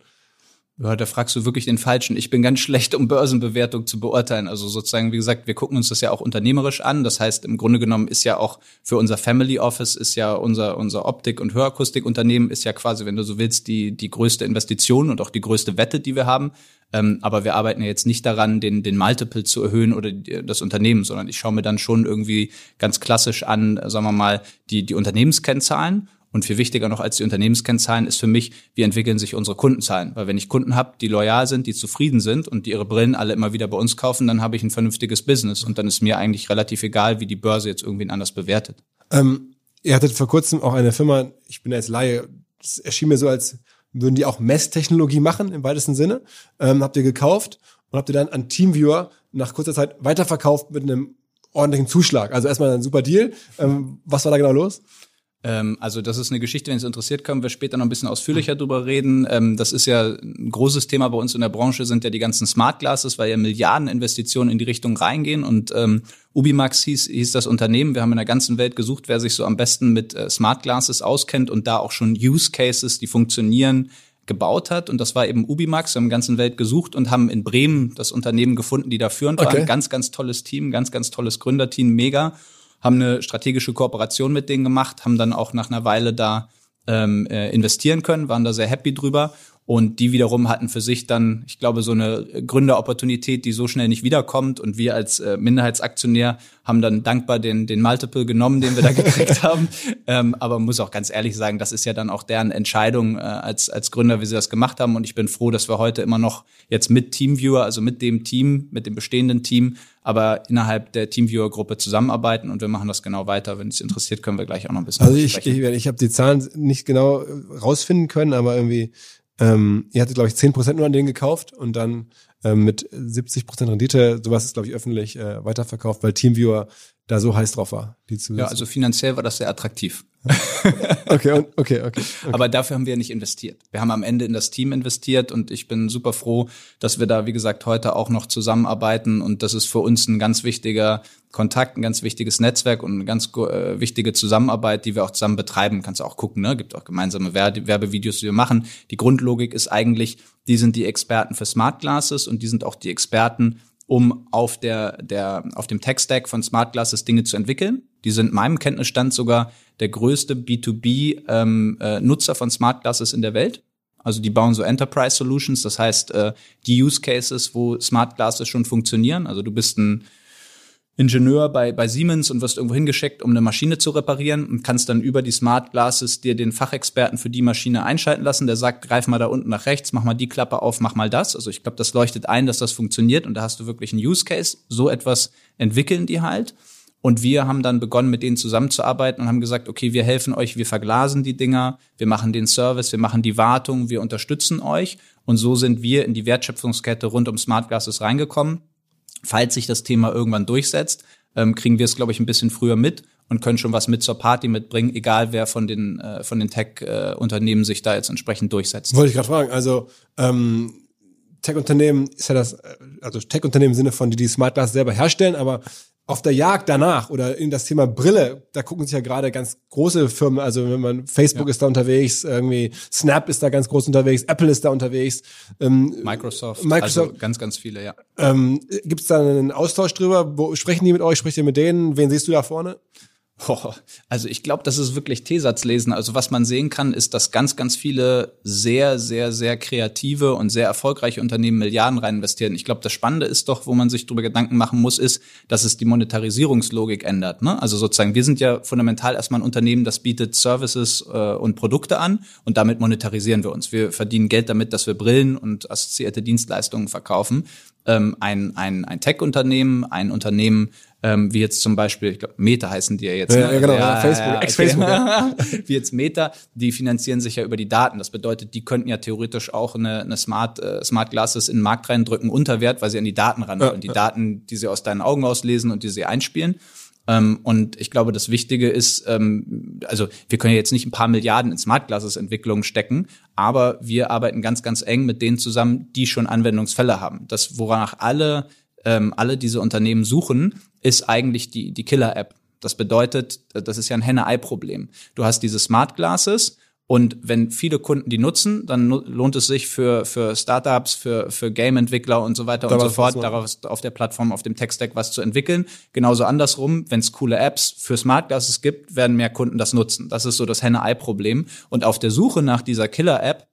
Ja, da fragst du wirklich den Falschen. Ich bin ganz schlecht, um Börsenbewertung zu beurteilen. Also sozusagen, wie gesagt, wir gucken uns das ja auch unternehmerisch an. Das heißt, im Grunde genommen ist ja auch für unser Family Office ist ja unser, unser Optik- und Hörakustikunternehmen ist ja quasi, wenn du so willst, die, die größte Investition und auch die größte Wette, die wir haben. Ähm, aber wir arbeiten ja jetzt nicht daran, den, den Multiple zu erhöhen oder das Unternehmen, sondern ich schaue mir dann schon irgendwie ganz klassisch an, sagen wir mal, die, die Unternehmenskennzahlen und viel wichtiger noch als die Unternehmenskennzahlen ist für mich, wie entwickeln sich unsere Kundenzahlen. Weil wenn ich Kunden habe, die loyal sind, die zufrieden sind und die ihre Brillen alle immer wieder bei uns kaufen, dann habe ich ein vernünftiges Business. Und dann ist mir eigentlich relativ egal, wie die Börse jetzt irgendwen anders bewertet. Ähm, ihr hattet vor kurzem auch eine Firma, ich bin jetzt Laie, das erschien mir so, als würden die auch Messtechnologie machen im weitesten Sinne. Ähm, habt ihr gekauft und habt ihr dann an Teamviewer nach kurzer Zeit weiterverkauft mit einem ordentlichen Zuschlag. Also erstmal ein super Deal. Ähm, was war da genau los? Ähm, also das ist eine Geschichte, wenn es interessiert, können wir später noch ein bisschen ausführlicher drüber reden. Ähm, das ist ja ein großes Thema bei uns in der Branche, sind ja die ganzen Smart Glasses, weil ja Milliardeninvestitionen in die Richtung reingehen. Und ähm, Ubimax hieß, hieß das Unternehmen. Wir haben in der ganzen Welt gesucht, wer sich so am besten mit äh, Smart Glasses auskennt und da auch schon Use Cases, die funktionieren, gebaut hat. Und das war eben Ubimax. Wir haben in der ganzen Welt gesucht und haben in Bremen das Unternehmen gefunden, die da führend okay. waren. Ganz, ganz tolles Team, ganz, ganz tolles Gründerteam, mega haben eine strategische Kooperation mit denen gemacht, haben dann auch nach einer Weile da ähm, äh, investieren können, waren da sehr happy drüber und die wiederum hatten für sich dann, ich glaube, so eine Gründeropportunität, die so schnell nicht wiederkommt. Und wir als äh, Minderheitsaktionär haben dann dankbar den, den Multiple genommen, den wir da gekriegt haben. Ähm, aber muss auch ganz ehrlich sagen, das ist ja dann auch deren Entscheidung äh, als, als Gründer, wie sie das gemacht haben. Und ich bin froh, dass wir heute immer noch jetzt mit Teamviewer, also mit dem Team, mit dem bestehenden Team, aber innerhalb der Teamviewer-Gruppe zusammenarbeiten und wir machen das genau weiter. Wenn es interessiert, können wir gleich auch noch ein bisschen Also ich, ich, ich habe die Zahlen nicht genau rausfinden können, aber irgendwie ähm, ihr hattet, glaube ich, 10% nur an denen gekauft und dann ähm, mit 70% Rendite, sowas ist, glaube ich, öffentlich äh, weiterverkauft, weil Teamviewer da so heiß drauf war. Die zu ja, also finanziell war das sehr attraktiv. okay, okay, okay, okay. Aber dafür haben wir nicht investiert. Wir haben am Ende in das Team investiert und ich bin super froh, dass wir da, wie gesagt, heute auch noch zusammenarbeiten und das ist für uns ein ganz wichtiger Kontakt, ein ganz wichtiges Netzwerk und eine ganz äh, wichtige Zusammenarbeit, die wir auch zusammen betreiben. Kannst du auch gucken, ne? Gibt auch gemeinsame Werbevideos, die wir machen. Die Grundlogik ist eigentlich, die sind die Experten für Smart Glasses und die sind auch die Experten um auf der, der, auf dem Tech-Stack von Smart Glasses Dinge zu entwickeln. Die sind meinem Kenntnisstand sogar der größte B2B-Nutzer ähm, äh, von Smart Glasses in der Welt. Also die bauen so Enterprise Solutions, das heißt äh, die Use Cases, wo Smart Glasses schon funktionieren. Also du bist ein Ingenieur bei, bei Siemens und wirst irgendwo hingeschickt, um eine Maschine zu reparieren und kannst dann über die Smart Glasses dir den Fachexperten für die Maschine einschalten lassen. Der sagt, greif mal da unten nach rechts, mach mal die Klappe auf, mach mal das. Also ich glaube, das leuchtet ein, dass das funktioniert und da hast du wirklich einen Use Case. So etwas entwickeln die halt. Und wir haben dann begonnen, mit denen zusammenzuarbeiten und haben gesagt, okay, wir helfen euch, wir verglasen die Dinger, wir machen den Service, wir machen die Wartung, wir unterstützen euch. Und so sind wir in die Wertschöpfungskette rund um Smart Glasses reingekommen falls sich das Thema irgendwann durchsetzt, ähm, kriegen wir es, glaube ich, ein bisschen früher mit und können schon was mit zur Party mitbringen, egal wer von den, äh, von den Tech-Unternehmen sich da jetzt entsprechend durchsetzt. Wollte ich gerade fragen. Also ähm, Tech-Unternehmen ist ja das, äh, also Tech-Unternehmen im Sinne von, die die Smart Glass selber herstellen, aber auf der Jagd danach oder in das Thema Brille, da gucken sich ja gerade ganz große Firmen, also wenn man Facebook ja. ist da unterwegs, irgendwie Snap ist da ganz groß unterwegs, Apple ist da unterwegs, ähm, Microsoft, Microsoft, also ganz, ganz viele, ja. Ähm, Gibt es da einen Austausch drüber? Wo sprechen die mit euch? Sprecht ihr mit denen? Wen siehst du da vorne? Oh, also ich glaube, das ist wirklich T-Satz lesen. Also was man sehen kann, ist, dass ganz, ganz viele sehr, sehr, sehr kreative und sehr erfolgreiche Unternehmen Milliarden rein investieren. Ich glaube, das Spannende ist doch, wo man sich darüber Gedanken machen muss, ist, dass es die Monetarisierungslogik ändert. Ne? Also sozusagen, wir sind ja fundamental erstmal ein Unternehmen, das bietet Services äh, und Produkte an und damit monetarisieren wir uns. Wir verdienen Geld damit, dass wir Brillen und assoziierte Dienstleistungen verkaufen. Ähm, ein ein, ein Tech-Unternehmen, ein Unternehmen, ähm, wie jetzt zum Beispiel, ich glaube, Meta heißen die ja jetzt. Ja, ne? ja genau, ja, Facebook, ja, Ex-Facebook. Ja. wie jetzt Meta, die finanzieren sich ja über die Daten. Das bedeutet, die könnten ja theoretisch auch eine, eine Smart, äh, Smart Glasses in den Markt reindrücken unter Wert, weil sie an die Daten ran und die Daten, die sie aus deinen Augen auslesen und die sie einspielen. Ähm, und ich glaube, das Wichtige ist, ähm, also wir können jetzt nicht ein paar Milliarden in Smart Glasses Entwicklung stecken, aber wir arbeiten ganz, ganz eng mit denen zusammen, die schon Anwendungsfälle haben. Das, woranach alle ähm, alle diese Unternehmen suchen, ist eigentlich die, die Killer-App. Das bedeutet, das ist ja ein Henne-Ei-Problem. Du hast diese Smart Glasses und wenn viele Kunden die nutzen, dann lohnt es sich für, für Startups, für, für Game-Entwickler und so weiter da und so fort, darauf auf der Plattform, auf dem Tech-Stack was zu entwickeln. Genauso andersrum, wenn es coole Apps für Smart Glasses gibt, werden mehr Kunden das nutzen. Das ist so das Henne-Ei-Problem. Und auf der Suche nach dieser Killer-App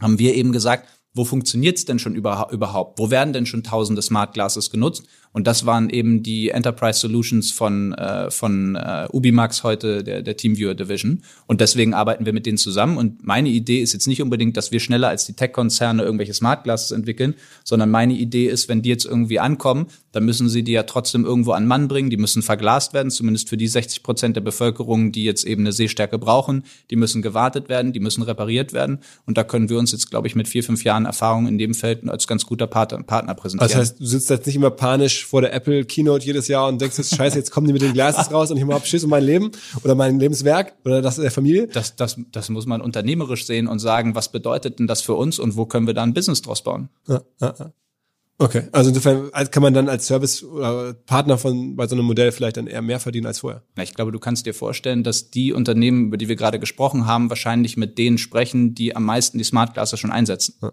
haben wir eben gesagt, wo funktioniert's denn schon überhaupt? Wo werden denn schon tausende Smart Glasses genutzt? Und das waren eben die Enterprise Solutions von, äh, von äh, Ubimax heute, der, der Teamviewer Division. Und deswegen arbeiten wir mit denen zusammen. Und meine Idee ist jetzt nicht unbedingt, dass wir schneller als die Tech-Konzerne irgendwelche Smart Glasses entwickeln, sondern meine Idee ist, wenn die jetzt irgendwie ankommen, dann müssen sie die ja trotzdem irgendwo an Mann bringen. Die müssen verglast werden, zumindest für die 60 Prozent der Bevölkerung, die jetzt eben eine Sehstärke brauchen. Die müssen gewartet werden, die müssen repariert werden. Und da können wir uns jetzt, glaube ich, mit vier, fünf Jahren Erfahrung in dem Feld als ganz guter Partner, Partner präsentieren. Das heißt, du sitzt jetzt nicht immer panisch vor der Apple Keynote jedes Jahr und denkst jetzt, scheiße, jetzt kommen die mit den Glasses raus und ich habe Schiss um mein Leben oder mein Lebenswerk oder das der Familie? Das, das, das muss man unternehmerisch sehen und sagen, was bedeutet denn das für uns und wo können wir da ein Business draus bauen? Ja, ja, ja. Okay, also insofern kann man dann als Service oder Partner von bei so einem Modell vielleicht dann eher mehr verdienen als vorher. Ja, ich glaube, du kannst dir vorstellen, dass die Unternehmen, über die wir gerade gesprochen haben, wahrscheinlich mit denen sprechen, die am meisten die Smart Glasses schon einsetzen. Ja.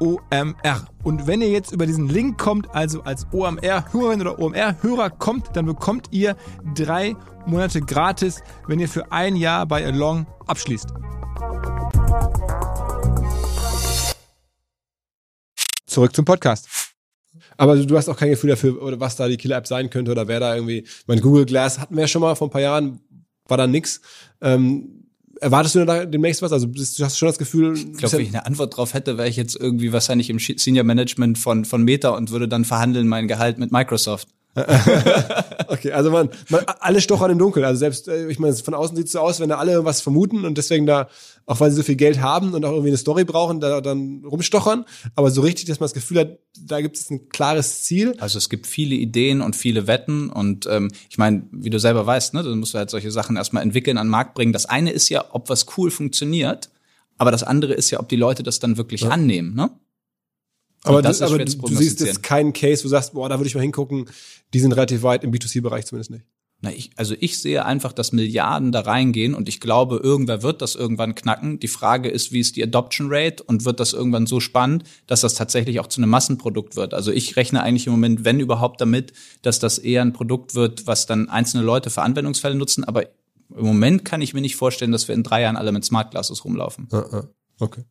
OMR. Und wenn ihr jetzt über diesen Link kommt, also als OMR-Hörerin oder OMR-Hörer kommt, dann bekommt ihr drei Monate gratis, wenn ihr für ein Jahr bei Along abschließt. Zurück zum Podcast. Aber du hast auch kein Gefühl dafür, was da die Killer-App sein könnte oder wer da irgendwie. Mein Google Glass hatten wir ja schon mal vor ein paar Jahren, war da nix. Ähm, Erwartest du da demnächst was? Also du hast schon das Gefühl. Ich glaube, wenn ich eine Antwort drauf hätte, wäre ich jetzt irgendwie wahrscheinlich im Senior Management von, von Meta und würde dann verhandeln mein Gehalt mit Microsoft. okay, also man, man alle stochern im Dunkeln. Also selbst, äh, ich meine, von außen sieht es so aus, wenn da alle was vermuten und deswegen da, auch weil sie so viel Geld haben und auch irgendwie eine Story brauchen, da dann rumstochern. Aber so richtig, dass man das Gefühl hat, da gibt es ein klares Ziel. Also es gibt viele Ideen und viele Wetten und ähm, ich meine, wie du selber weißt, ne, dann musst du halt solche Sachen erstmal entwickeln, an den Markt bringen. Das eine ist ja, ob was cool funktioniert, aber das andere ist ja, ob die Leute das dann wirklich ja. annehmen, ne? Aber, du, aber du, du siehst jetzt keinen Case, wo du sagst, boah, da würde ich mal hingucken, die sind relativ weit im B2C-Bereich zumindest nicht. Na, ich, also ich sehe einfach, dass Milliarden da reingehen und ich glaube, irgendwer wird das irgendwann knacken. Die Frage ist, wie ist die Adoption Rate und wird das irgendwann so spannend, dass das tatsächlich auch zu einem Massenprodukt wird? Also ich rechne eigentlich im Moment, wenn überhaupt damit, dass das eher ein Produkt wird, was dann einzelne Leute für Anwendungsfälle nutzen. Aber im Moment kann ich mir nicht vorstellen, dass wir in drei Jahren alle mit Smart Glasses rumlaufen. Okay.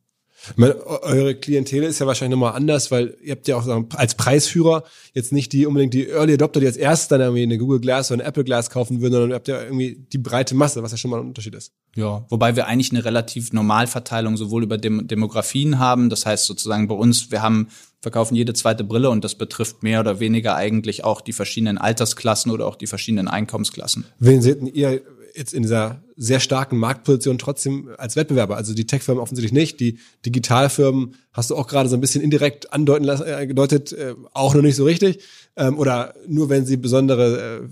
Meine, eure Klientel ist ja wahrscheinlich nochmal anders, weil ihr habt ja auch sagen, als Preisführer jetzt nicht die unbedingt die Early Adopter, die als erstes dann irgendwie eine Google Glass oder eine Apple Glass kaufen würden, sondern ihr habt ja irgendwie die breite Masse, was ja schon mal ein Unterschied ist. Ja, wobei wir eigentlich eine relativ Normalverteilung sowohl über Dem Demografien haben, das heißt sozusagen bei uns, wir haben verkaufen jede zweite Brille und das betrifft mehr oder weniger eigentlich auch die verschiedenen Altersklassen oder auch die verschiedenen Einkommensklassen. Wen seht ihr jetzt in dieser sehr starken Marktposition trotzdem als Wettbewerber. Also die Tech-Firmen offensichtlich nicht. Die Digitalfirmen hast du auch gerade so ein bisschen indirekt andeuten lassen, äh, gedeutet, äh, auch noch nicht so richtig. Ähm, oder nur wenn sie besondere äh,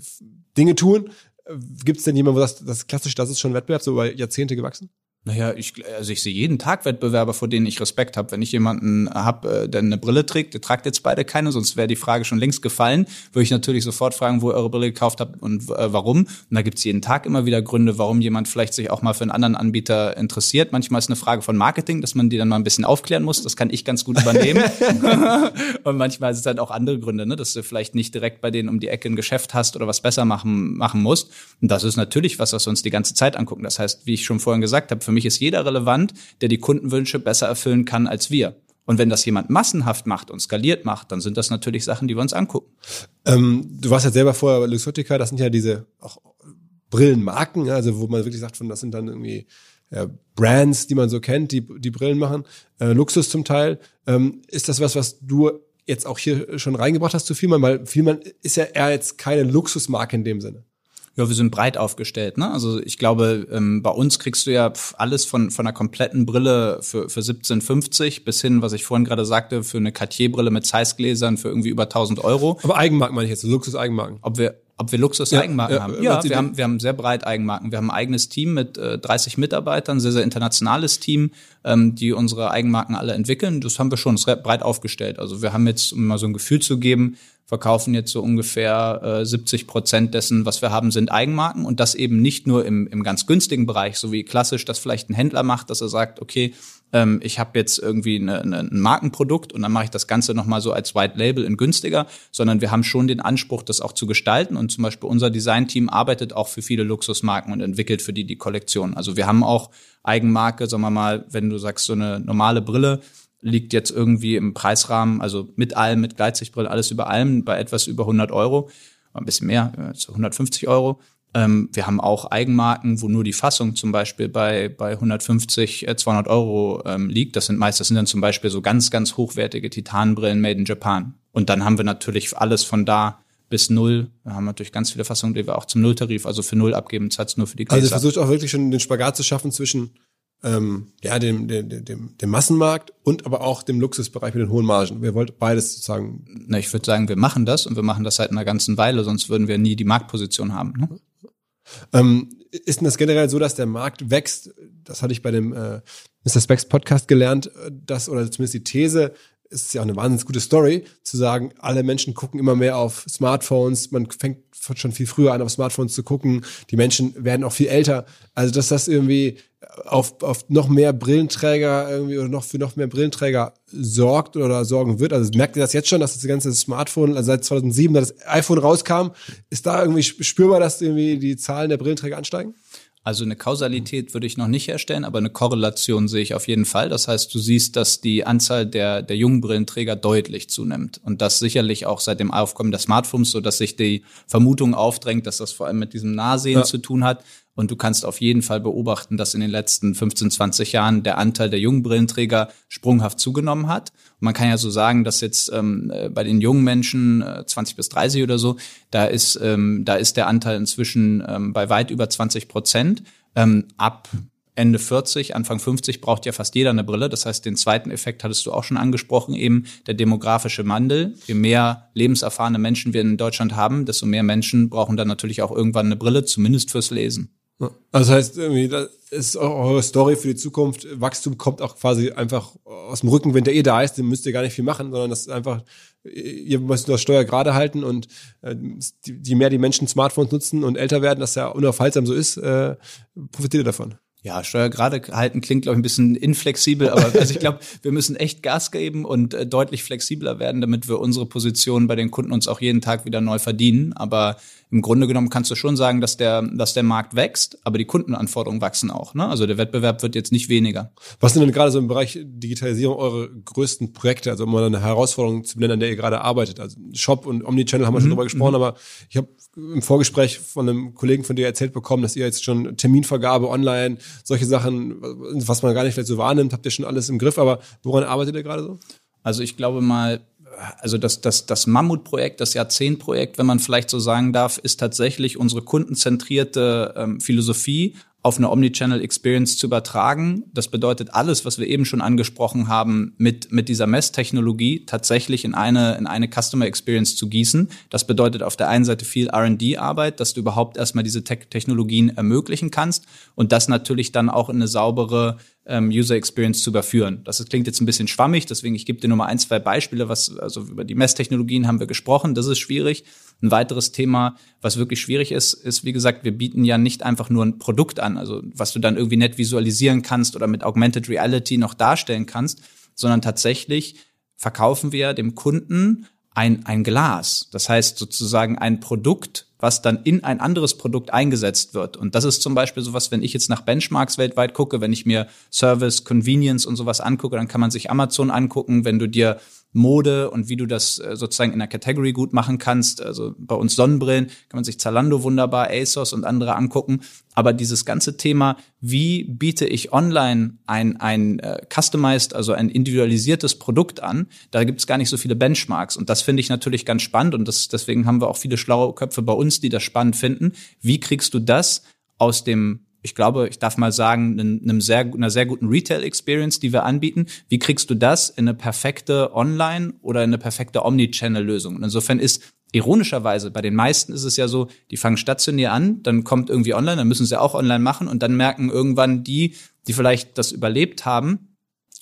Dinge tun. Äh, Gibt es denn jemanden, wo das, das klassisch, das ist schon Wettbewerb, so über Jahrzehnte gewachsen? Naja, ich, also ich sehe jeden Tag Wettbewerber, vor denen ich Respekt habe. Wenn ich jemanden habe, äh, der eine Brille trägt, der tragt jetzt beide keine, sonst wäre die Frage schon längst gefallen, würde ich natürlich sofort fragen, wo ihr eure Brille gekauft habt und äh, warum. Und da gibt's jeden Tag immer wieder Gründe, warum jemand vielleicht sich auch mal für einen anderen Anbieter interessiert. Manchmal ist es eine Frage von Marketing, dass man die dann mal ein bisschen aufklären muss. Das kann ich ganz gut übernehmen. und manchmal ist es halt auch andere Gründe, ne? dass du vielleicht nicht direkt bei denen um die Ecke ein Geschäft hast oder was besser machen, machen musst. Und das ist natürlich was, was wir uns die ganze Zeit angucken. Das heißt, wie ich schon vorhin gesagt habe, für mich ist jeder relevant, der die Kundenwünsche besser erfüllen kann als wir. Und wenn das jemand massenhaft macht und skaliert macht, dann sind das natürlich Sachen, die wir uns angucken. Ähm, du warst ja selber vorher bei Luxottica, das sind ja diese auch Brillenmarken, also wo man wirklich sagt, von das sind dann irgendwie ja, Brands, die man so kennt, die die Brillen machen, äh, Luxus zum Teil. Ähm, ist das was, was du jetzt auch hier schon reingebracht hast zu Vielmann? Weil Vielmann ist ja eher jetzt keine Luxusmarke in dem Sinne. Ja, wir sind breit aufgestellt. Ne? Also ich glaube, ähm, bei uns kriegst du ja alles von von einer kompletten Brille für für 17,50 bis hin, was ich vorhin gerade sagte, für eine Cartier-Brille mit Zeiss-Gläsern für irgendwie über 1000 Euro. Aber Eigenmarken meine ich jetzt, Luxus-Eigenmarken. Ob wir ob wir Luxus-Eigenmarken ja, haben. Ja, wir haben, wir haben sehr breit Eigenmarken. Wir haben ein eigenes Team mit äh, 30 Mitarbeitern, sehr, sehr internationales Team, ähm, die unsere Eigenmarken alle entwickeln. Das haben wir schon breit aufgestellt. Also wir haben jetzt, um mal so ein Gefühl zu geben, verkaufen jetzt so ungefähr äh, 70 Prozent dessen, was wir haben, sind Eigenmarken. Und das eben nicht nur im, im ganz günstigen Bereich, so wie klassisch das vielleicht ein Händler macht, dass er sagt, okay, ähm, ich habe jetzt irgendwie eine, eine, ein Markenprodukt und dann mache ich das Ganze nochmal so als White Label in günstiger, sondern wir haben schon den Anspruch, das auch zu gestalten. Und zum Beispiel unser Designteam arbeitet auch für viele Luxusmarken und entwickelt für die die Kollektion. Also wir haben auch Eigenmarke, sagen wir mal, wenn du sagst, so eine normale Brille, liegt jetzt irgendwie im Preisrahmen, also mit allem, mit Gleitsichtbrille, alles über allem, bei etwas über 100 Euro, ein bisschen mehr, so 150 Euro. Ähm, wir haben auch Eigenmarken, wo nur die Fassung zum Beispiel bei, bei 150, 200 äh, Euro ähm, liegt. Das sind meist, das sind dann zum Beispiel so ganz, ganz hochwertige Titanbrillen made in Japan. Und dann haben wir natürlich alles von da bis null. Wir haben natürlich ganz viele Fassungen, die wir auch zum Nulltarif, also für null abgeben, zahlt nur für die Gläser. Also versucht auch wirklich schon den Spagat zu schaffen zwischen ähm, ja, dem, dem, dem, dem Massenmarkt und aber auch dem Luxusbereich mit den hohen Margen. Wir wollten beides sozusagen. Na, ich würde sagen, wir machen das und wir machen das seit einer ganzen Weile, sonst würden wir nie die Marktposition haben. Ne? Ähm, ist denn das generell so, dass der Markt wächst? Das hatte ich bei dem äh, Mr. Specs Podcast gelernt, dass, oder zumindest die These, ist ja auch eine wahnsinnig gute Story, zu sagen, alle Menschen gucken immer mehr auf Smartphones, man fängt schon viel früher an, auf Smartphones zu gucken, die Menschen werden auch viel älter. Also, dass das irgendwie auf, auf noch mehr Brillenträger irgendwie oder noch für noch mehr Brillenträger sorgt oder sorgen wird. Also merkt ihr das jetzt schon, dass das ganze Smartphone, also seit 2007, da das iPhone rauskam, ist da irgendwie spürbar, dass irgendwie die Zahlen der Brillenträger ansteigen? Also eine Kausalität würde ich noch nicht herstellen, aber eine Korrelation sehe ich auf jeden Fall. Das heißt, du siehst, dass die Anzahl der, der jungen Brillenträger deutlich zunimmt. Und das sicherlich auch seit dem Aufkommen der Smartphones, so dass sich die Vermutung aufdrängt, dass das vor allem mit diesem Nahsehen ja. zu tun hat. Und du kannst auf jeden Fall beobachten, dass in den letzten 15, 20 Jahren der Anteil der jungen Brillenträger sprunghaft zugenommen hat. Man kann ja so sagen, dass jetzt ähm, äh, bei den jungen Menschen, äh, 20 bis 30 oder so, da ist, ähm, da ist der Anteil inzwischen ähm, bei weit über 20 Prozent. Ähm, ab Ende 40, Anfang 50 braucht ja fast jeder eine Brille. Das heißt, den zweiten Effekt hattest du auch schon angesprochen, eben der demografische Wandel. Je mehr lebenserfahrene Menschen wir in Deutschland haben, desto mehr Menschen brauchen dann natürlich auch irgendwann eine Brille, zumindest fürs Lesen. Also heißt, irgendwie, das ist auch eure Story für die Zukunft. Wachstum kommt auch quasi einfach aus dem Rückenwind, der eh da ist, den müsst ihr gar nicht viel machen, sondern das ist einfach, ihr müsst das Steuer gerade halten und äh, je mehr die Menschen Smartphones nutzen und älter werden, das ja unaufhaltsam so ist, äh, profitiert ihr davon. Ja, Steuer gerade halten klingt, glaube ich, ein bisschen inflexibel, aber also ich glaube, wir müssen echt Gas geben und äh, deutlich flexibler werden, damit wir unsere Position bei den Kunden uns auch jeden Tag wieder neu verdienen. Aber im Grunde genommen kannst du schon sagen, dass der, dass der Markt wächst, aber die Kundenanforderungen wachsen auch. Ne? Also der Wettbewerb wird jetzt nicht weniger. Was sind denn gerade so im Bereich Digitalisierung eure größten Projekte, also um mal eine Herausforderung zu benennen, an der ihr gerade arbeitet? Also Shop und Omnichannel haben wir mhm. schon drüber gesprochen, mhm. aber ich habe im Vorgespräch von einem Kollegen von dir erzählt bekommen, dass ihr jetzt schon Terminvergabe online, solche Sachen, was man gar nicht vielleicht so wahrnimmt, habt ihr schon alles im Griff, aber woran arbeitet ihr gerade so? Also ich glaube mal, also das, das, das Mammutprojekt, das Jahrzehntprojekt, wenn man vielleicht so sagen darf, ist tatsächlich unsere kundenzentrierte ähm, Philosophie auf eine Omnichannel Experience zu übertragen. Das bedeutet alles, was wir eben schon angesprochen haben, mit, mit dieser Messtechnologie tatsächlich in eine, in eine Customer Experience zu gießen. Das bedeutet auf der einen Seite viel R&D-Arbeit, dass du überhaupt erstmal diese Te Technologien ermöglichen kannst und das natürlich dann auch in eine saubere ähm, User Experience zu überführen. Das klingt jetzt ein bisschen schwammig, deswegen ich gebe dir nur mal ein, zwei Beispiele, was also über die Messtechnologien haben wir gesprochen, das ist schwierig. Ein weiteres Thema, was wirklich schwierig ist, ist wie gesagt, wir bieten ja nicht einfach nur ein Produkt an, also was du dann irgendwie nett visualisieren kannst oder mit Augmented Reality noch darstellen kannst, sondern tatsächlich verkaufen wir dem Kunden ein, ein Glas. Das heißt sozusagen ein Produkt, was dann in ein anderes Produkt eingesetzt wird. Und das ist zum Beispiel sowas, wenn ich jetzt nach Benchmarks weltweit gucke, wenn ich mir Service, Convenience und sowas angucke, dann kann man sich Amazon angucken. Wenn du dir Mode und wie du das äh, sozusagen in der Category gut machen kannst. Also bei uns Sonnenbrillen kann man sich Zalando wunderbar, ASOS und andere angucken. Aber dieses ganze Thema, wie biete ich online ein, ein äh, customized, also ein individualisiertes Produkt an, da gibt es gar nicht so viele Benchmarks. Und das finde ich natürlich ganz spannend und das, deswegen haben wir auch viele schlaue Köpfe bei uns, die das spannend finden. Wie kriegst du das aus dem ich glaube, ich darf mal sagen, einem sehr, einer sehr guten Retail-Experience, die wir anbieten. Wie kriegst du das in eine perfekte Online- oder in eine perfekte Omnichannel-Lösung? Und insofern ist ironischerweise, bei den meisten ist es ja so, die fangen stationär an, dann kommt irgendwie online, dann müssen sie auch online machen und dann merken irgendwann die, die vielleicht das überlebt haben,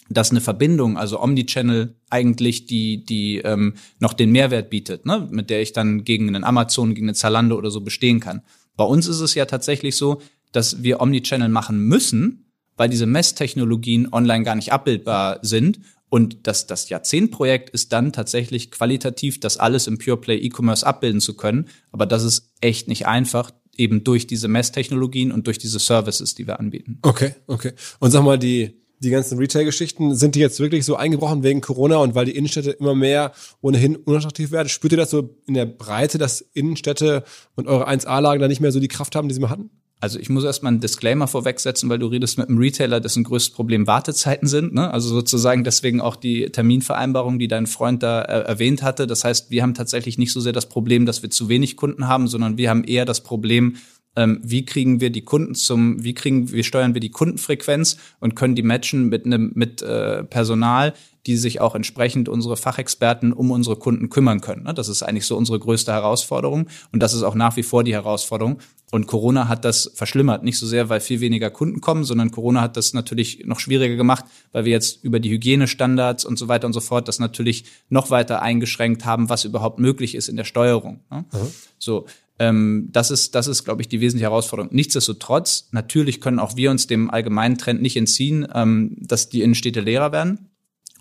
dass eine Verbindung, also Omnichannel eigentlich die, die ähm, noch den Mehrwert bietet, ne? mit der ich dann gegen einen Amazon, gegen einen Zalando oder so bestehen kann. Bei uns ist es ja tatsächlich so, dass wir Omnichannel machen müssen, weil diese Messtechnologien online gar nicht abbildbar sind. Und das, das Jahrzehntprojekt ist dann tatsächlich qualitativ, das alles im Pure E-Commerce abbilden zu können. Aber das ist echt nicht einfach, eben durch diese Messtechnologien und durch diese Services, die wir anbieten. Okay, okay. Und sag mal, die, die ganzen Retail-Geschichten, sind die jetzt wirklich so eingebrochen wegen Corona und weil die Innenstädte immer mehr ohnehin unattraktiv werden? Spürt ihr das so in der Breite, dass Innenstädte und eure 1A-Lagen da nicht mehr so die Kraft haben, die sie mal hatten? Also ich muss erstmal einen Disclaimer vorwegsetzen, weil du redest mit einem Retailer, dessen größtes Problem Wartezeiten sind. Ne? Also sozusagen deswegen auch die Terminvereinbarung, die dein Freund da äh, erwähnt hatte. Das heißt, wir haben tatsächlich nicht so sehr das Problem, dass wir zu wenig Kunden haben, sondern wir haben eher das Problem, ähm, wie kriegen wir die Kunden zum, wie kriegen, wie steuern wir die Kundenfrequenz und können die matchen mit einem mit äh, Personal, die sich auch entsprechend unsere Fachexperten um unsere Kunden kümmern können. Ne? Das ist eigentlich so unsere größte Herausforderung und das ist auch nach wie vor die Herausforderung. Und Corona hat das verschlimmert. Nicht so sehr, weil viel weniger Kunden kommen, sondern Corona hat das natürlich noch schwieriger gemacht, weil wir jetzt über die Hygienestandards und so weiter und so fort das natürlich noch weiter eingeschränkt haben, was überhaupt möglich ist in der Steuerung. Ne? Mhm. So. Ähm, das ist, das ist, glaube ich, die wesentliche Herausforderung. Nichtsdestotrotz, natürlich können auch wir uns dem allgemeinen Trend nicht entziehen, ähm, dass die Innenstädte leerer werden.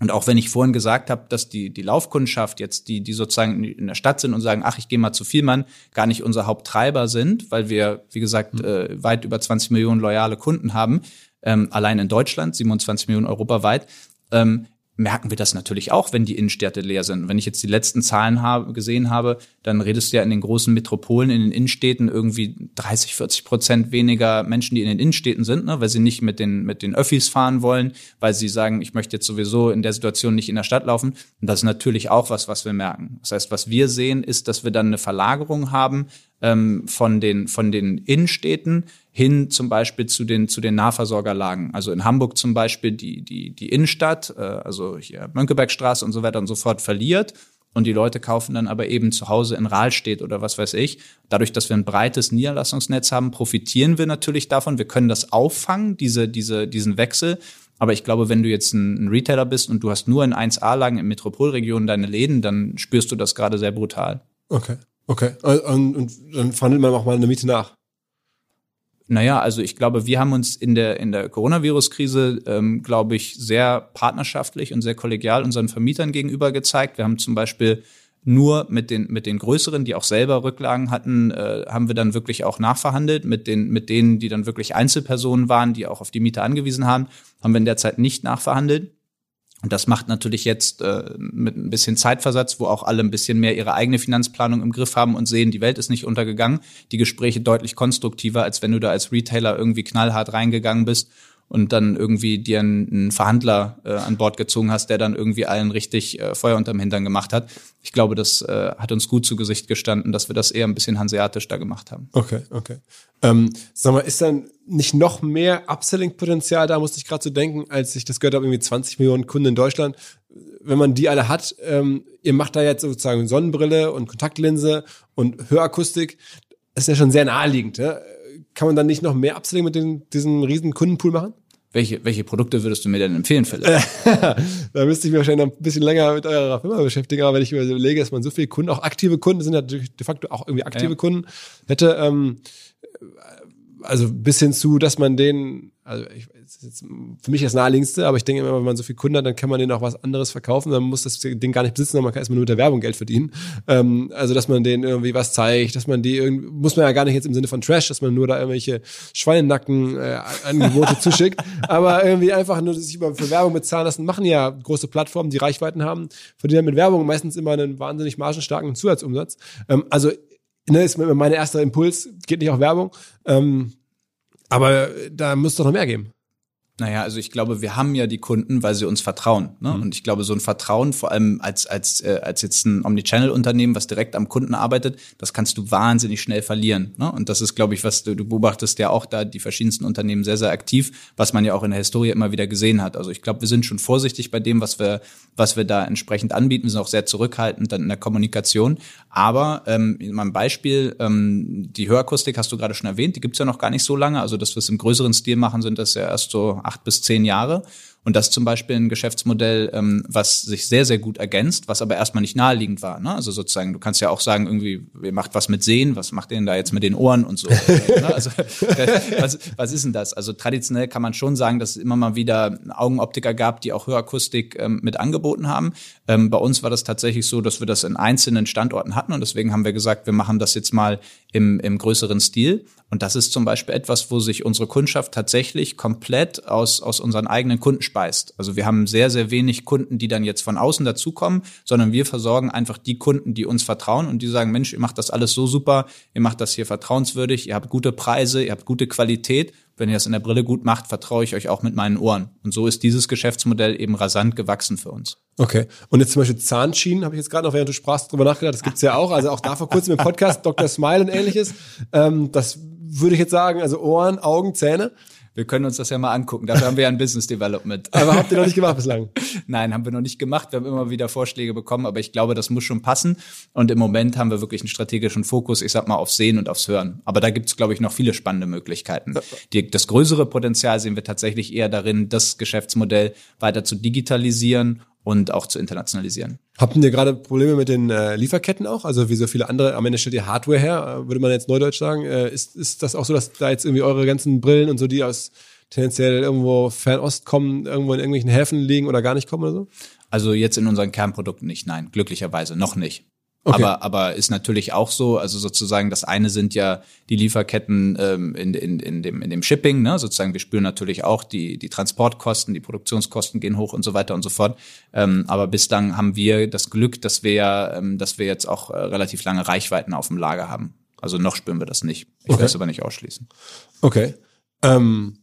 Und auch wenn ich vorhin gesagt habe, dass die, die Laufkundschaft jetzt, die, die sozusagen in der Stadt sind und sagen, ach, ich gehe mal zu Vielmann, gar nicht unser Haupttreiber sind, weil wir, wie gesagt, mhm. äh, weit über 20 Millionen loyale Kunden haben, ähm, allein in Deutschland, 27 Millionen europaweit, ähm, merken wir das natürlich auch, wenn die Innenstädte leer sind. Wenn ich jetzt die letzten Zahlen habe, gesehen habe, dann redest du ja in den großen Metropolen, in den Innenstädten irgendwie 30, 40 Prozent weniger Menschen, die in den Innenstädten sind, ne, weil sie nicht mit den, mit den Öffis fahren wollen, weil sie sagen, ich möchte jetzt sowieso in der Situation nicht in der Stadt laufen. Und das ist natürlich auch was, was wir merken. Das heißt, was wir sehen, ist, dass wir dann eine Verlagerung haben ähm, von den, von den Innenstädten hin zum Beispiel zu den, zu den Nahversorgerlagen. Also in Hamburg zum Beispiel die, die, die Innenstadt, äh, also hier Mönckebergstraße und so weiter und so fort verliert. Und die Leute kaufen dann aber eben zu Hause in Rahlstedt oder was weiß ich. Dadurch, dass wir ein breites Niederlassungsnetz haben, profitieren wir natürlich davon. Wir können das auffangen, diese, diese, diesen Wechsel. Aber ich glaube, wenn du jetzt ein, Retailer bist und du hast nur in 1A-Lagen in Metropolregionen deine Läden, dann spürst du das gerade sehr brutal. Okay, okay. Und, und dann verhandelt man auch mal eine Miete nach. Naja, also ich glaube, wir haben uns in der, in der Coronavirus-Krise, ähm, glaube ich, sehr partnerschaftlich und sehr kollegial unseren Vermietern gegenüber gezeigt. Wir haben zum Beispiel nur mit den, mit den größeren, die auch selber Rücklagen hatten, äh, haben wir dann wirklich auch nachverhandelt. Mit den, mit denen, die dann wirklich Einzelpersonen waren, die auch auf die Miete angewiesen haben, haben wir in der Zeit nicht nachverhandelt. Und das macht natürlich jetzt äh, mit ein bisschen Zeitversatz, wo auch alle ein bisschen mehr ihre eigene Finanzplanung im Griff haben und sehen, die Welt ist nicht untergegangen, die Gespräche deutlich konstruktiver, als wenn du da als Retailer irgendwie knallhart reingegangen bist und dann irgendwie dir einen, Verhandler äh, an Bord gezogen hast, der dann irgendwie allen richtig äh, Feuer unterm Hintern gemacht hat. Ich glaube, das äh, hat uns gut zu Gesicht gestanden, dass wir das eher ein bisschen hanseatisch da gemacht haben. Okay, okay. Ähm, sag mal, ist dann nicht noch mehr Upselling-Potenzial da, musste ich gerade so denken, als ich das gehört habe, irgendwie 20 Millionen Kunden in Deutschland. Wenn man die alle hat, ähm, ihr macht da jetzt sozusagen Sonnenbrille und Kontaktlinse und Hörakustik, ist ja schon sehr naheliegend. Ja? Kann man dann nicht noch mehr Upselling mit den, diesem riesen Kundenpool machen? Welche, welche Produkte würdest du mir denn empfehlen, Philipp? da müsste ich mich wahrscheinlich noch ein bisschen länger mit eurer Firma beschäftigen, aber wenn ich überlege, dass man so viele Kunden, auch aktive Kunden sind ja de facto auch irgendwie aktive ja. Kunden, hätte, ähm, also bis hin zu, dass man den, also ich, jetzt für mich das naheliegendste, aber ich denke immer, wenn man so viel Kunden hat, dann kann man denen auch was anderes verkaufen. Dann muss das Ding gar nicht besitzen, sondern man kann erstmal nur mit der Werbung Geld verdienen. Ähm, also, dass man denen irgendwie was zeigt, dass man die irgendwie, muss man ja gar nicht jetzt im Sinne von Trash, dass man nur da irgendwelche Schweinenacken-Angebote äh, zuschickt, aber irgendwie einfach nur sich über für Werbung bezahlen lassen, machen ja große Plattformen, die Reichweiten haben, verdienen mit Werbung meistens immer einen wahnsinnig margenstarken Zusatzumsatz. Ähm, also, ne, ist mein erster Impuls, geht nicht auf Werbung. Ähm, aber da muss doch noch mehr geben. Naja, also ich glaube, wir haben ja die Kunden, weil sie uns vertrauen. Ne? Mhm. Und ich glaube, so ein Vertrauen, vor allem als, als, äh, als jetzt ein Omnichannel-Unternehmen, was direkt am Kunden arbeitet, das kannst du wahnsinnig schnell verlieren. Ne? Und das ist, glaube ich, was du, du beobachtest ja auch da die verschiedensten Unternehmen sehr, sehr aktiv, was man ja auch in der Historie immer wieder gesehen hat. Also ich glaube, wir sind schon vorsichtig bei dem, was wir, was wir da entsprechend anbieten. Wir sind auch sehr zurückhaltend dann in der Kommunikation. Aber ähm, mal ein Beispiel, ähm, die Hörakustik hast du gerade schon erwähnt, die gibt's ja noch gar nicht so lange. Also dass wir es im größeren Stil machen, sind das ja erst so acht bis zehn Jahre. Und das zum Beispiel ein Geschäftsmodell, ähm, was sich sehr, sehr gut ergänzt, was aber erstmal nicht naheliegend war. Ne? Also sozusagen, du kannst ja auch sagen, irgendwie, ihr macht was mit Sehen, was macht ihr denn da jetzt mit den Ohren und so. ne? Also was, was ist denn das? Also traditionell kann man schon sagen, dass es immer mal wieder Augenoptiker gab, die auch Hörakustik ähm, mit angeboten haben. Ähm, bei uns war das tatsächlich so, dass wir das in einzelnen Standorten hatten und deswegen haben wir gesagt, wir machen das jetzt mal im, im größeren Stil. Und das ist zum Beispiel etwas, wo sich unsere Kundschaft tatsächlich komplett aus, aus unseren eigenen Kunden speist. Also wir haben sehr, sehr wenig Kunden, die dann jetzt von außen dazukommen, sondern wir versorgen einfach die Kunden, die uns vertrauen und die sagen, Mensch, ihr macht das alles so super, ihr macht das hier vertrauenswürdig, ihr habt gute Preise, ihr habt gute Qualität. Wenn ihr das in der Brille gut macht, vertraue ich euch auch mit meinen Ohren. Und so ist dieses Geschäftsmodell eben rasant gewachsen für uns. Okay. Und jetzt zum Beispiel Zahnschienen, habe ich jetzt gerade noch, während du sprachst, drüber nachgedacht, das gibt's ja auch. Also auch da vor kurzem im Podcast Dr. Smile und ähnliches. Ähm, das würde ich jetzt sagen, also Ohren, Augen, Zähne. Wir können uns das ja mal angucken. Dafür haben wir ja ein Business Development. Aber habt ihr noch nicht gemacht bislang? Nein, haben wir noch nicht gemacht. Wir haben immer wieder Vorschläge bekommen, aber ich glaube, das muss schon passen. Und im Moment haben wir wirklich einen strategischen Fokus, ich sag mal, aufs Sehen und aufs Hören. Aber da gibt es, glaube ich, noch viele spannende Möglichkeiten. Die, das größere Potenzial sehen wir tatsächlich eher darin, das Geschäftsmodell weiter zu digitalisieren und auch zu internationalisieren. Habt ihr gerade Probleme mit den äh, Lieferketten auch? Also wie so viele andere, am Ende stellt ihr Hardware her, äh, würde man jetzt neudeutsch sagen. Äh, ist, ist das auch so, dass da jetzt irgendwie eure ganzen Brillen und so, die aus tendenziell irgendwo Fernost kommen, irgendwo in irgendwelchen Häfen liegen oder gar nicht kommen oder so? Also jetzt in unseren Kernprodukten nicht, nein, glücklicherweise noch nicht. Okay. Aber, aber ist natürlich auch so, also sozusagen das eine sind ja die Lieferketten ähm, in, in, in, dem, in dem Shipping, ne? sozusagen wir spüren natürlich auch die, die Transportkosten, die Produktionskosten gehen hoch und so weiter und so fort. Ähm, aber bislang haben wir das Glück, dass wir, ähm, dass wir jetzt auch äh, relativ lange Reichweiten auf dem Lager haben. Also noch spüren wir das nicht. Ich okay. will es aber nicht ausschließen. Okay. Ähm,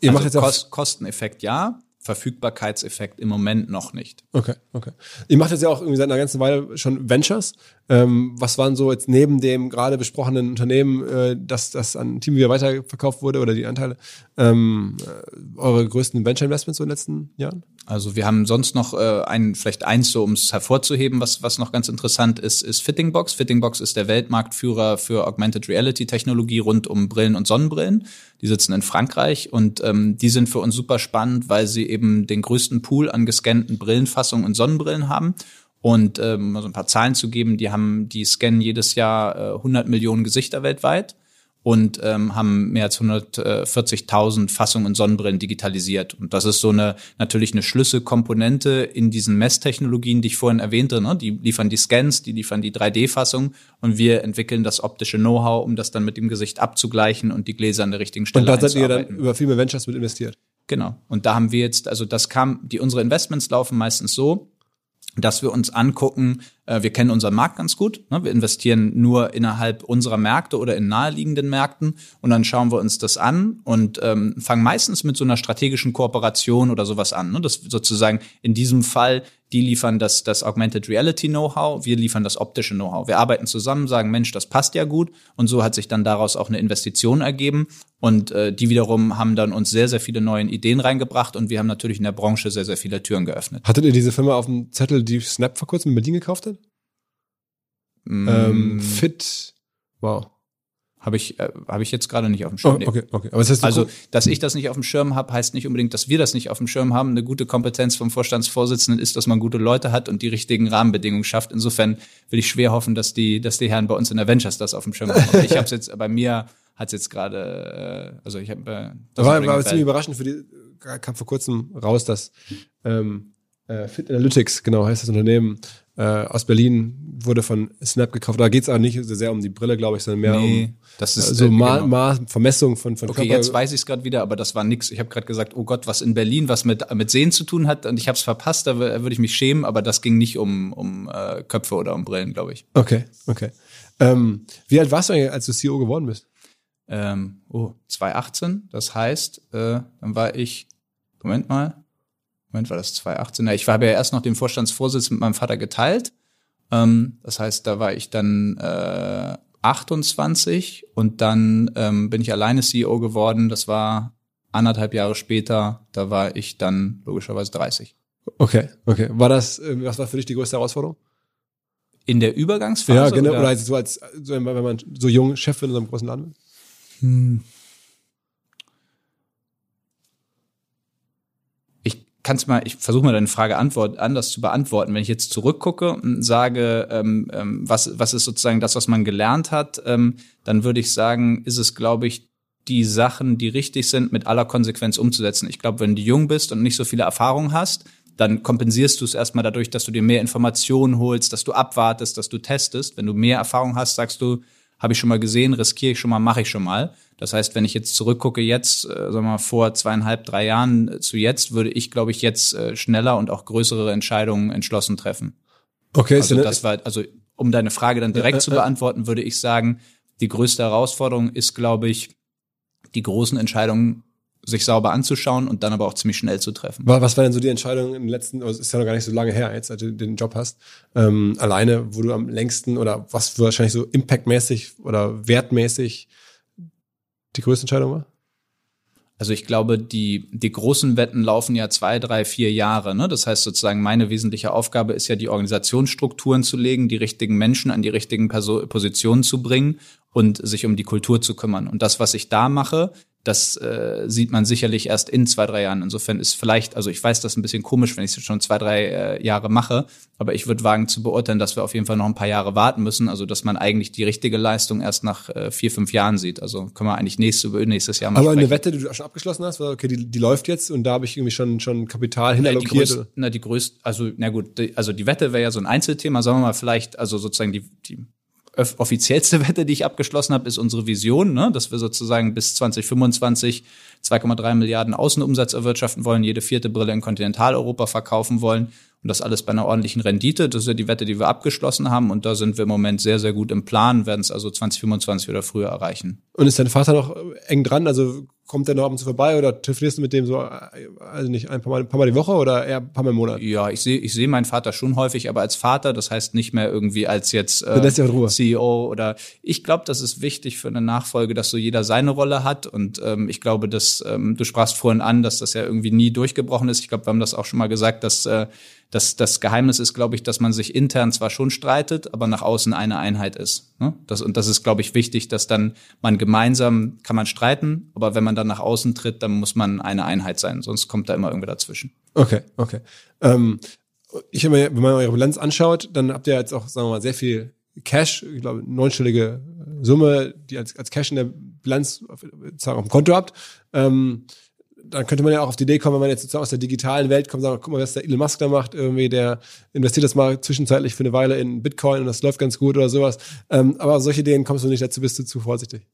ihr also macht jetzt Kost, Kosteneffekt ja, Verfügbarkeitseffekt im Moment noch nicht. Okay, okay. Ihr macht jetzt ja auch irgendwie seit einer ganzen Weile schon Ventures. Ähm, was waren so jetzt neben dem gerade besprochenen Unternehmen, äh, dass das an Team wieder weiterverkauft wurde oder die Anteile, ähm, äh, eure größten Venture Investments so in den letzten Jahren? Also wir haben sonst noch äh, ein, vielleicht eins so, um es hervorzuheben, was, was noch ganz interessant ist, ist Fittingbox. Fittingbox ist der Weltmarktführer für Augmented Reality Technologie rund um Brillen und Sonnenbrillen. Die sitzen in Frankreich und ähm, die sind für uns super spannend, weil sie eben den größten Pool an gescannten Brillenfassungen und Sonnenbrillen haben. Und ähm, also ein paar Zahlen zu geben, die haben, die scannen jedes Jahr äh, 100 Millionen Gesichter weltweit und ähm, haben mehr als 140.000 Fassungen und Sonnenbrillen digitalisiert. Und das ist so eine natürlich eine Schlüsselkomponente in diesen Messtechnologien, die ich vorhin erwähnte. Ne? Die liefern die Scans, die liefern die 3D-Fassung und wir entwickeln das optische Know-how, um das dann mit dem Gesicht abzugleichen und die Gläser an der richtigen Stelle Und da seid ihr dann über viele Ventures mit investiert. Genau. Und da haben wir jetzt, also das kam, die unsere Investments laufen meistens so, dass wir uns angucken, äh, wir kennen unseren Markt ganz gut, ne? wir investieren nur innerhalb unserer Märkte oder in naheliegenden Märkten und dann schauen wir uns das an und ähm, fangen meistens mit so einer strategischen Kooperation oder sowas an. Ne? Das sozusagen in diesem Fall die liefern das, das Augmented Reality Know-how, wir liefern das optische Know-how. Wir arbeiten zusammen, sagen, Mensch, das passt ja gut. Und so hat sich dann daraus auch eine Investition ergeben. Und äh, die wiederum haben dann uns sehr, sehr viele neue Ideen reingebracht und wir haben natürlich in der Branche sehr, sehr viele Türen geöffnet. Hattet ihr diese Firma auf dem Zettel, die Snap vor kurzem in Berlin gekauft hat? Mm. Ähm, Fit, wow. Habe ich, äh, hab ich jetzt gerade nicht auf dem Schirm. Oh, okay, okay. Aber das heißt, also, dass ich das nicht auf dem Schirm habe, heißt nicht unbedingt, dass wir das nicht auf dem Schirm haben. Eine gute Kompetenz vom Vorstandsvorsitzenden ist, dass man gute Leute hat und die richtigen Rahmenbedingungen schafft. Insofern will ich schwer hoffen, dass die, dass die Herren bei uns in der Ventures das auf dem Schirm haben. ich habe es jetzt bei mir hat es jetzt gerade, äh, also ich habe. Äh, das war, war ziemlich überraschend für die. Kam vor kurzem raus, dass ähm, äh, Fit Analytics, genau heißt das Unternehmen, äh, aus Berlin wurde von Snap gekauft. Da geht es auch nicht so sehr um die Brille, glaube ich, sondern mehr nee, um das ist, äh, so Ma genau. Ma Vermessung von, von Okay, Körper. jetzt weiß ich es gerade wieder, aber das war nix. Ich habe gerade gesagt, oh Gott, was in Berlin, was mit, mit Sehen zu tun hat und ich habe es verpasst, da würde ich mich schämen, aber das ging nicht um, um äh, Köpfe oder um Brillen, glaube ich. Okay, okay. Ähm, wie alt warst du eigentlich, als du CEO geworden bist? Ähm, oh, 2018, das heißt, äh, dann war ich, Moment mal, Moment, war das 2018? Ja, ich habe ja erst noch den Vorstandsvorsitz mit meinem Vater geteilt. Ähm, das heißt, da war ich dann äh, 28 und dann ähm, bin ich alleine CEO geworden. Das war anderthalb Jahre später. Da war ich dann logischerweise 30. Okay, okay. War das, äh, was war für dich die größte Herausforderung? In der Übergangsphase? Ja, genau. Oder, oder so als, so, wenn man so jung Chef in so einem großen Land ist? Hm. kannst mal, ich versuche mal deine Frage antwort, anders zu beantworten. Wenn ich jetzt zurückgucke und sage, ähm, ähm, was, was ist sozusagen das, was man gelernt hat, ähm, dann würde ich sagen, ist es, glaube ich, die Sachen, die richtig sind, mit aller Konsequenz umzusetzen. Ich glaube, wenn du jung bist und nicht so viele Erfahrungen hast, dann kompensierst du es erstmal dadurch, dass du dir mehr Informationen holst, dass du abwartest, dass du testest. Wenn du mehr Erfahrung hast, sagst du, habe ich schon mal gesehen, riskiere ich schon mal, mache ich schon mal. Das heißt, wenn ich jetzt zurückgucke, jetzt, äh, sagen wir mal, vor zweieinhalb, drei Jahren äh, zu jetzt, würde ich, glaube ich, jetzt äh, schneller und auch größere Entscheidungen entschlossen treffen. Okay, also das war, also um deine Frage dann direkt äh, zu beantworten, würde ich sagen, die größte Herausforderung ist, glaube ich, die großen Entscheidungen sich sauber anzuschauen und dann aber auch ziemlich schnell zu treffen. Was war denn so die Entscheidung im letzten, also es ist ja noch gar nicht so lange her, jetzt, als du den Job hast, ähm, alleine, wo du am längsten oder was wahrscheinlich so impactmäßig oder wertmäßig die größte Entscheidung war? Also ich glaube, die, die großen Wetten laufen ja zwei, drei, vier Jahre. Ne? Das heißt sozusagen, meine wesentliche Aufgabe ist ja, die Organisationsstrukturen zu legen, die richtigen Menschen an die richtigen Perso Positionen zu bringen und sich um die Kultur zu kümmern. Und das, was ich da mache, das äh, sieht man sicherlich erst in zwei, drei Jahren. Insofern ist vielleicht, also ich weiß, das ist ein bisschen komisch, wenn ich es schon zwei, drei äh, Jahre mache, aber ich würde wagen zu beurteilen, dass wir auf jeden Fall noch ein paar Jahre warten müssen. Also dass man eigentlich die richtige Leistung erst nach äh, vier, fünf Jahren sieht. Also können wir eigentlich nächstes, nächstes Jahr mal Aber sprechen. eine Wette, die du schon abgeschlossen hast, okay, die, die läuft jetzt und da habe ich irgendwie schon, schon Kapital hinallokiert. Na, die größte, na, die größte, also na gut, die, also die Wette wäre ja so ein Einzelthema, sagen wir mal vielleicht, also sozusagen die, die offiziellste Wette, die ich abgeschlossen habe, ist unsere Vision, ne? dass wir sozusagen bis 2025 2,3 Milliarden Außenumsatz erwirtschaften wollen, jede vierte Brille in Kontinentaleuropa verkaufen wollen und das alles bei einer ordentlichen Rendite. Das ist ja die Wette, die wir abgeschlossen haben und da sind wir im Moment sehr, sehr gut im Plan, werden es also 2025 oder früher erreichen. Und ist dein Vater noch eng dran? Also kommt der noch ab und zu vorbei oder telefonierst du mit dem so, also nicht ein paar Mal, ein paar Mal die Woche oder eher ein paar Mal im Monat? Ja, ich sehe ich sehe meinen Vater schon häufig, aber als Vater, das heißt nicht mehr irgendwie als jetzt äh, CEO oder ich glaube, das ist wichtig für eine Nachfolge, dass so jeder seine Rolle hat und ähm, ich glaube, dass ähm, du sprachst vorhin an, dass das ja irgendwie nie durchgebrochen ist. Ich glaube, wir haben das auch schon mal gesagt, dass äh, das, das Geheimnis ist, glaube ich, dass man sich intern zwar schon streitet, aber nach außen eine Einheit ist. Ne? Das, und das ist, glaube ich, wichtig, dass dann man gemeinsam kann man streiten, aber wenn man dann nach außen tritt, dann muss man eine Einheit sein, sonst kommt da immer irgendwie dazwischen. Okay, okay. Ähm, ich habe mir, wenn man eure Bilanz anschaut, dann habt ihr jetzt auch, sagen wir mal, sehr viel Cash, ich glaube, neunstellige Summe, die als, als Cash in der Bilanz auf, auf dem Konto habt. Ähm, dann könnte man ja auch auf die Idee kommen, wenn man jetzt sozusagen aus der digitalen Welt kommt, sagen, guck mal, was der Elon Musk da macht, irgendwie, der investiert das mal zwischenzeitlich für eine Weile in Bitcoin und das läuft ganz gut oder sowas. Ähm, aber solche Ideen kommst du nicht dazu, bist du zu vorsichtig.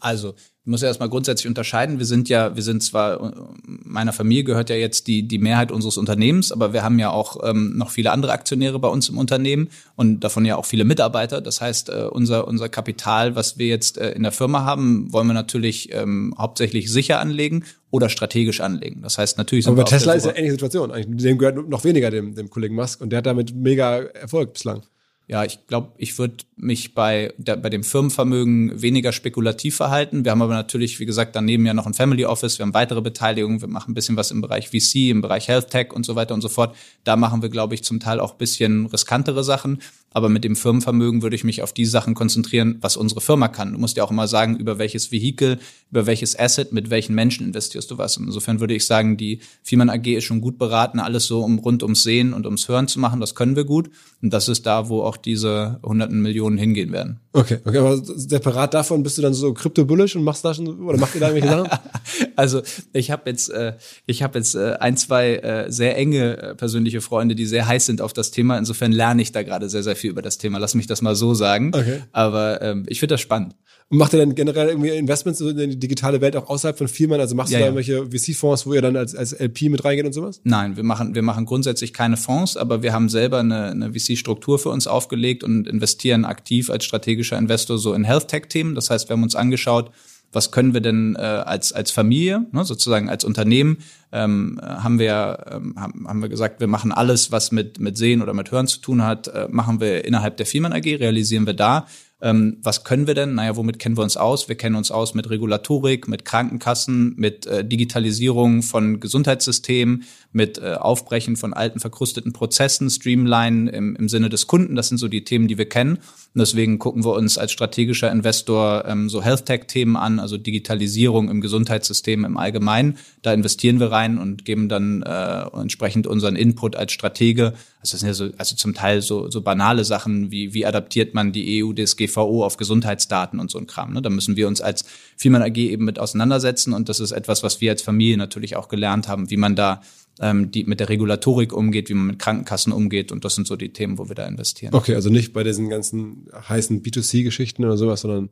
Also, ich muss ja erstmal grundsätzlich unterscheiden. Wir sind ja, wir sind zwar, meiner Familie gehört ja jetzt die, die Mehrheit unseres Unternehmens, aber wir haben ja auch ähm, noch viele andere Aktionäre bei uns im Unternehmen und davon ja auch viele Mitarbeiter. Das heißt, äh, unser, unser Kapital, was wir jetzt äh, in der Firma haben, wollen wir natürlich ähm, hauptsächlich sicher anlegen oder strategisch anlegen. Das heißt natürlich. Aber bei Tesla ist ja ähnliche Situation. Eigentlich, dem gehört noch weniger dem, dem Kollegen Musk und der hat damit mega Erfolg bislang ja, ich glaube, ich würde mich bei, der, bei dem Firmenvermögen weniger spekulativ verhalten. Wir haben aber natürlich, wie gesagt, daneben ja noch ein Family Office, wir haben weitere Beteiligungen, wir machen ein bisschen was im Bereich VC, im Bereich Health Tech und so weiter und so fort. Da machen wir, glaube ich, zum Teil auch bisschen riskantere Sachen. Aber mit dem Firmenvermögen würde ich mich auf die Sachen konzentrieren, was unsere Firma kann. Du musst ja auch immer sagen, über welches Vehikel, über welches Asset, mit welchen Menschen investierst du was. Insofern würde ich sagen, die Firmen AG ist schon gut beraten, alles so um rund ums Sehen und ums Hören zu machen. Das können wir gut. Und das ist da, wo auch diese hunderten Millionen hingehen werden. Okay, okay, aber separat davon bist du dann so krypto-bullish und machst da schon, oder macht ihr da irgendwelche Sachen? also ich habe jetzt, äh, ich habe jetzt äh, ein, zwei äh, sehr enge äh, persönliche Freunde, die sehr heiß sind auf das Thema. Insofern lerne ich da gerade sehr, sehr viel über das Thema. Lass mich das mal so sagen. Okay. Aber ähm, ich finde das spannend. Und macht ihr dann generell irgendwie Investments in die digitale Welt auch außerhalb von Firmen? Also machst ja, du da ja. irgendwelche VC-Fonds, wo ihr dann als, als LP mit reingeht und sowas? Nein, wir machen, wir machen grundsätzlich keine Fonds, aber wir haben selber eine, eine VC-Struktur für uns aufgelegt und investieren aktiv als strategischer Investor so in Health-Tech-Themen. Das heißt, wir haben uns angeschaut, was können wir denn äh, als als Familie, ne, sozusagen als Unternehmen, ähm, haben wir ähm, haben, haben wir gesagt, wir machen alles, was mit mit Sehen oder mit Hören zu tun hat, äh, machen wir innerhalb der Firmen AG, realisieren wir da ähm, was können wir denn? Naja, womit kennen wir uns aus? Wir kennen uns aus mit Regulatorik, mit Krankenkassen, mit äh, Digitalisierung von Gesundheitssystemen, mit äh, Aufbrechen von alten verkrusteten Prozessen, Streamline im, im Sinne des Kunden. Das sind so die Themen, die wir kennen. Und deswegen gucken wir uns als strategischer Investor ähm, so Health Tech-Themen an, also Digitalisierung im Gesundheitssystem im Allgemeinen. Da investieren wir rein und geben dann äh, entsprechend unseren Input als Stratege. Also das sind ja so, also zum Teil so, so banale Sachen wie, wie adaptiert man die EU-DSGVO auf Gesundheitsdaten und so ein Kram. Ne? Da müssen wir uns als Firmen AG eben mit auseinandersetzen und das ist etwas, was wir als Familie natürlich auch gelernt haben, wie man da ähm, die mit der Regulatorik umgeht, wie man mit Krankenkassen umgeht. Und das sind so die Themen, wo wir da investieren. Okay, also nicht bei diesen ganzen heißen B2C-Geschichten oder sowas, sondern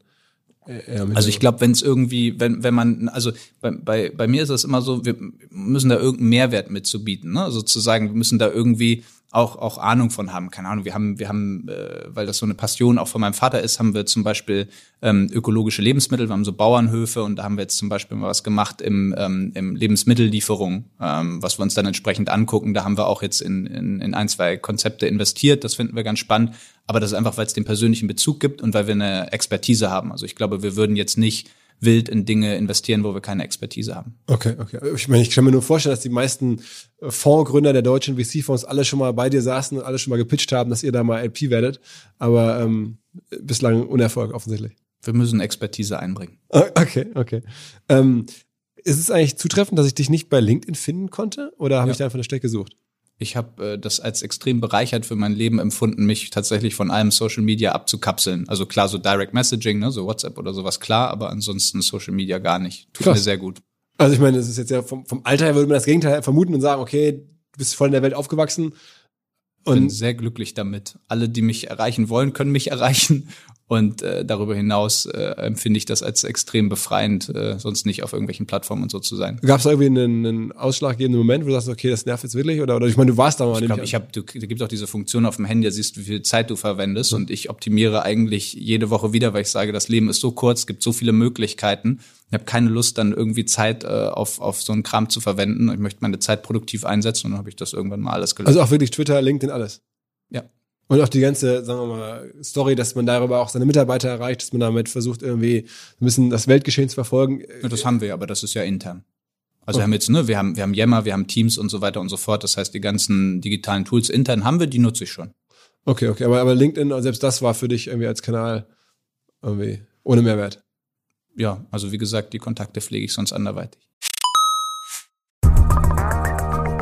also ich glaube, wenn es irgendwie, wenn wenn man, also bei, bei bei mir ist es immer so, wir müssen da irgendeinen Mehrwert mitzubieten, ne? sozusagen, wir müssen da irgendwie auch, auch Ahnung von haben. Keine Ahnung, wir haben, wir haben, äh, weil das so eine Passion auch von meinem Vater ist, haben wir zum Beispiel ähm, ökologische Lebensmittel, wir haben so Bauernhöfe und da haben wir jetzt zum Beispiel mal was gemacht im, ähm, im Lebensmittellieferung, ähm, was wir uns dann entsprechend angucken. Da haben wir auch jetzt in, in, in ein, zwei Konzepte investiert, das finden wir ganz spannend. Aber das ist einfach, weil es den persönlichen Bezug gibt und weil wir eine Expertise haben. Also ich glaube, wir würden jetzt nicht wild in Dinge investieren, wo wir keine Expertise haben. Okay, okay. Ich meine, ich kann mir nur vorstellen, dass die meisten äh, Fondsgründer der deutschen VC-Fonds alle schon mal bei dir saßen und alle schon mal gepitcht haben, dass ihr da mal LP werdet. Aber ähm, bislang Unerfolg offensichtlich. Wir müssen Expertise einbringen. Okay, okay. Ähm, ist es eigentlich zutreffend, dass ich dich nicht bei LinkedIn finden konnte? Oder habe Ja. ich da einfach eine Stelle gesucht? Ich habe äh, das als extrem bereichert für mein Leben empfunden, mich tatsächlich von allem Social Media abzukapseln. Also klar, so Direct Messaging, ne, so WhatsApp oder sowas, klar, aber ansonsten Social Media gar nicht. Tut Krass. mir sehr gut. Also ich meine, das ist jetzt ja vom, vom Alter her würde man das Gegenteil vermuten und sagen, okay, du bist voll in der Welt aufgewachsen. Ich bin Und sehr glücklich damit. Alle, die mich erreichen wollen, können mich erreichen. Und äh, darüber hinaus äh, empfinde ich das als extrem befreiend, äh, sonst nicht auf irgendwelchen Plattformen und so zu sein. gab es da irgendwie einen, einen ausschlaggebenden Moment, wo du sagst, okay, das nervt jetzt wirklich? Oder, oder ich meine, du warst da mal. Ich glaube, ich habe, du, da gibt auch diese Funktion auf dem Handy, da siehst du, wie viel Zeit du verwendest. Und ich optimiere eigentlich jede Woche wieder, weil ich sage, das Leben ist so kurz, es gibt so viele Möglichkeiten. Ich habe keine Lust, dann irgendwie Zeit äh, auf, auf so einen Kram zu verwenden. Ich möchte meine Zeit produktiv einsetzen und dann habe ich das irgendwann mal alles gelöst. Also auch wirklich Twitter, LinkedIn, alles. ja. Und auch die ganze, sagen wir mal, Story, dass man darüber auch seine Mitarbeiter erreicht, dass man damit versucht, irgendwie ein bisschen das Weltgeschehen zu verfolgen. Ja, das haben wir, aber das ist ja intern. Also wir haben jetzt, ne, wir haben, wir haben Yammer, wir haben Teams und so weiter und so fort. Das heißt, die ganzen digitalen Tools intern haben wir, die nutze ich schon. Okay, okay, aber, aber LinkedIn, also selbst das war für dich irgendwie als Kanal irgendwie ohne Mehrwert. Ja, also wie gesagt, die Kontakte pflege ich sonst anderweitig.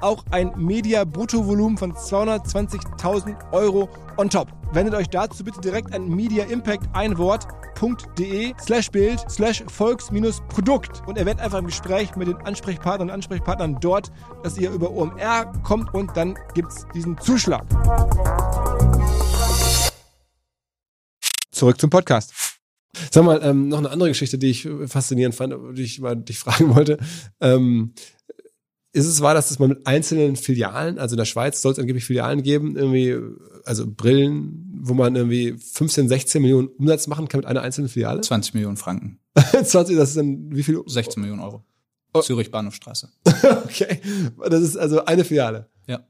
auch ein Media-Bruttovolumen von 220.000 Euro on top. Wendet euch dazu bitte direkt an Media Impact ein Wort.de slash Bild slash Volks-Produkt und erwähnt einfach im Gespräch mit den Ansprechpartnern und Ansprechpartnern dort, dass ihr über OMR kommt und dann gibt's diesen Zuschlag. Zurück zum Podcast. Sag mal, ähm, noch eine andere Geschichte, die ich faszinierend fand, die ich mal dich fragen wollte. Ähm, ist es wahr, dass es mal mit einzelnen Filialen, also in der Schweiz soll es angeblich Filialen geben, irgendwie, also Brillen, wo man irgendwie 15, 16 Millionen Umsatz machen kann mit einer einzelnen Filiale? 20 Millionen Franken, 20, das ist dann wie viel? 16 Millionen Euro. Oh. Zürich Bahnhofstraße. Okay, das ist also eine Filiale. Ja.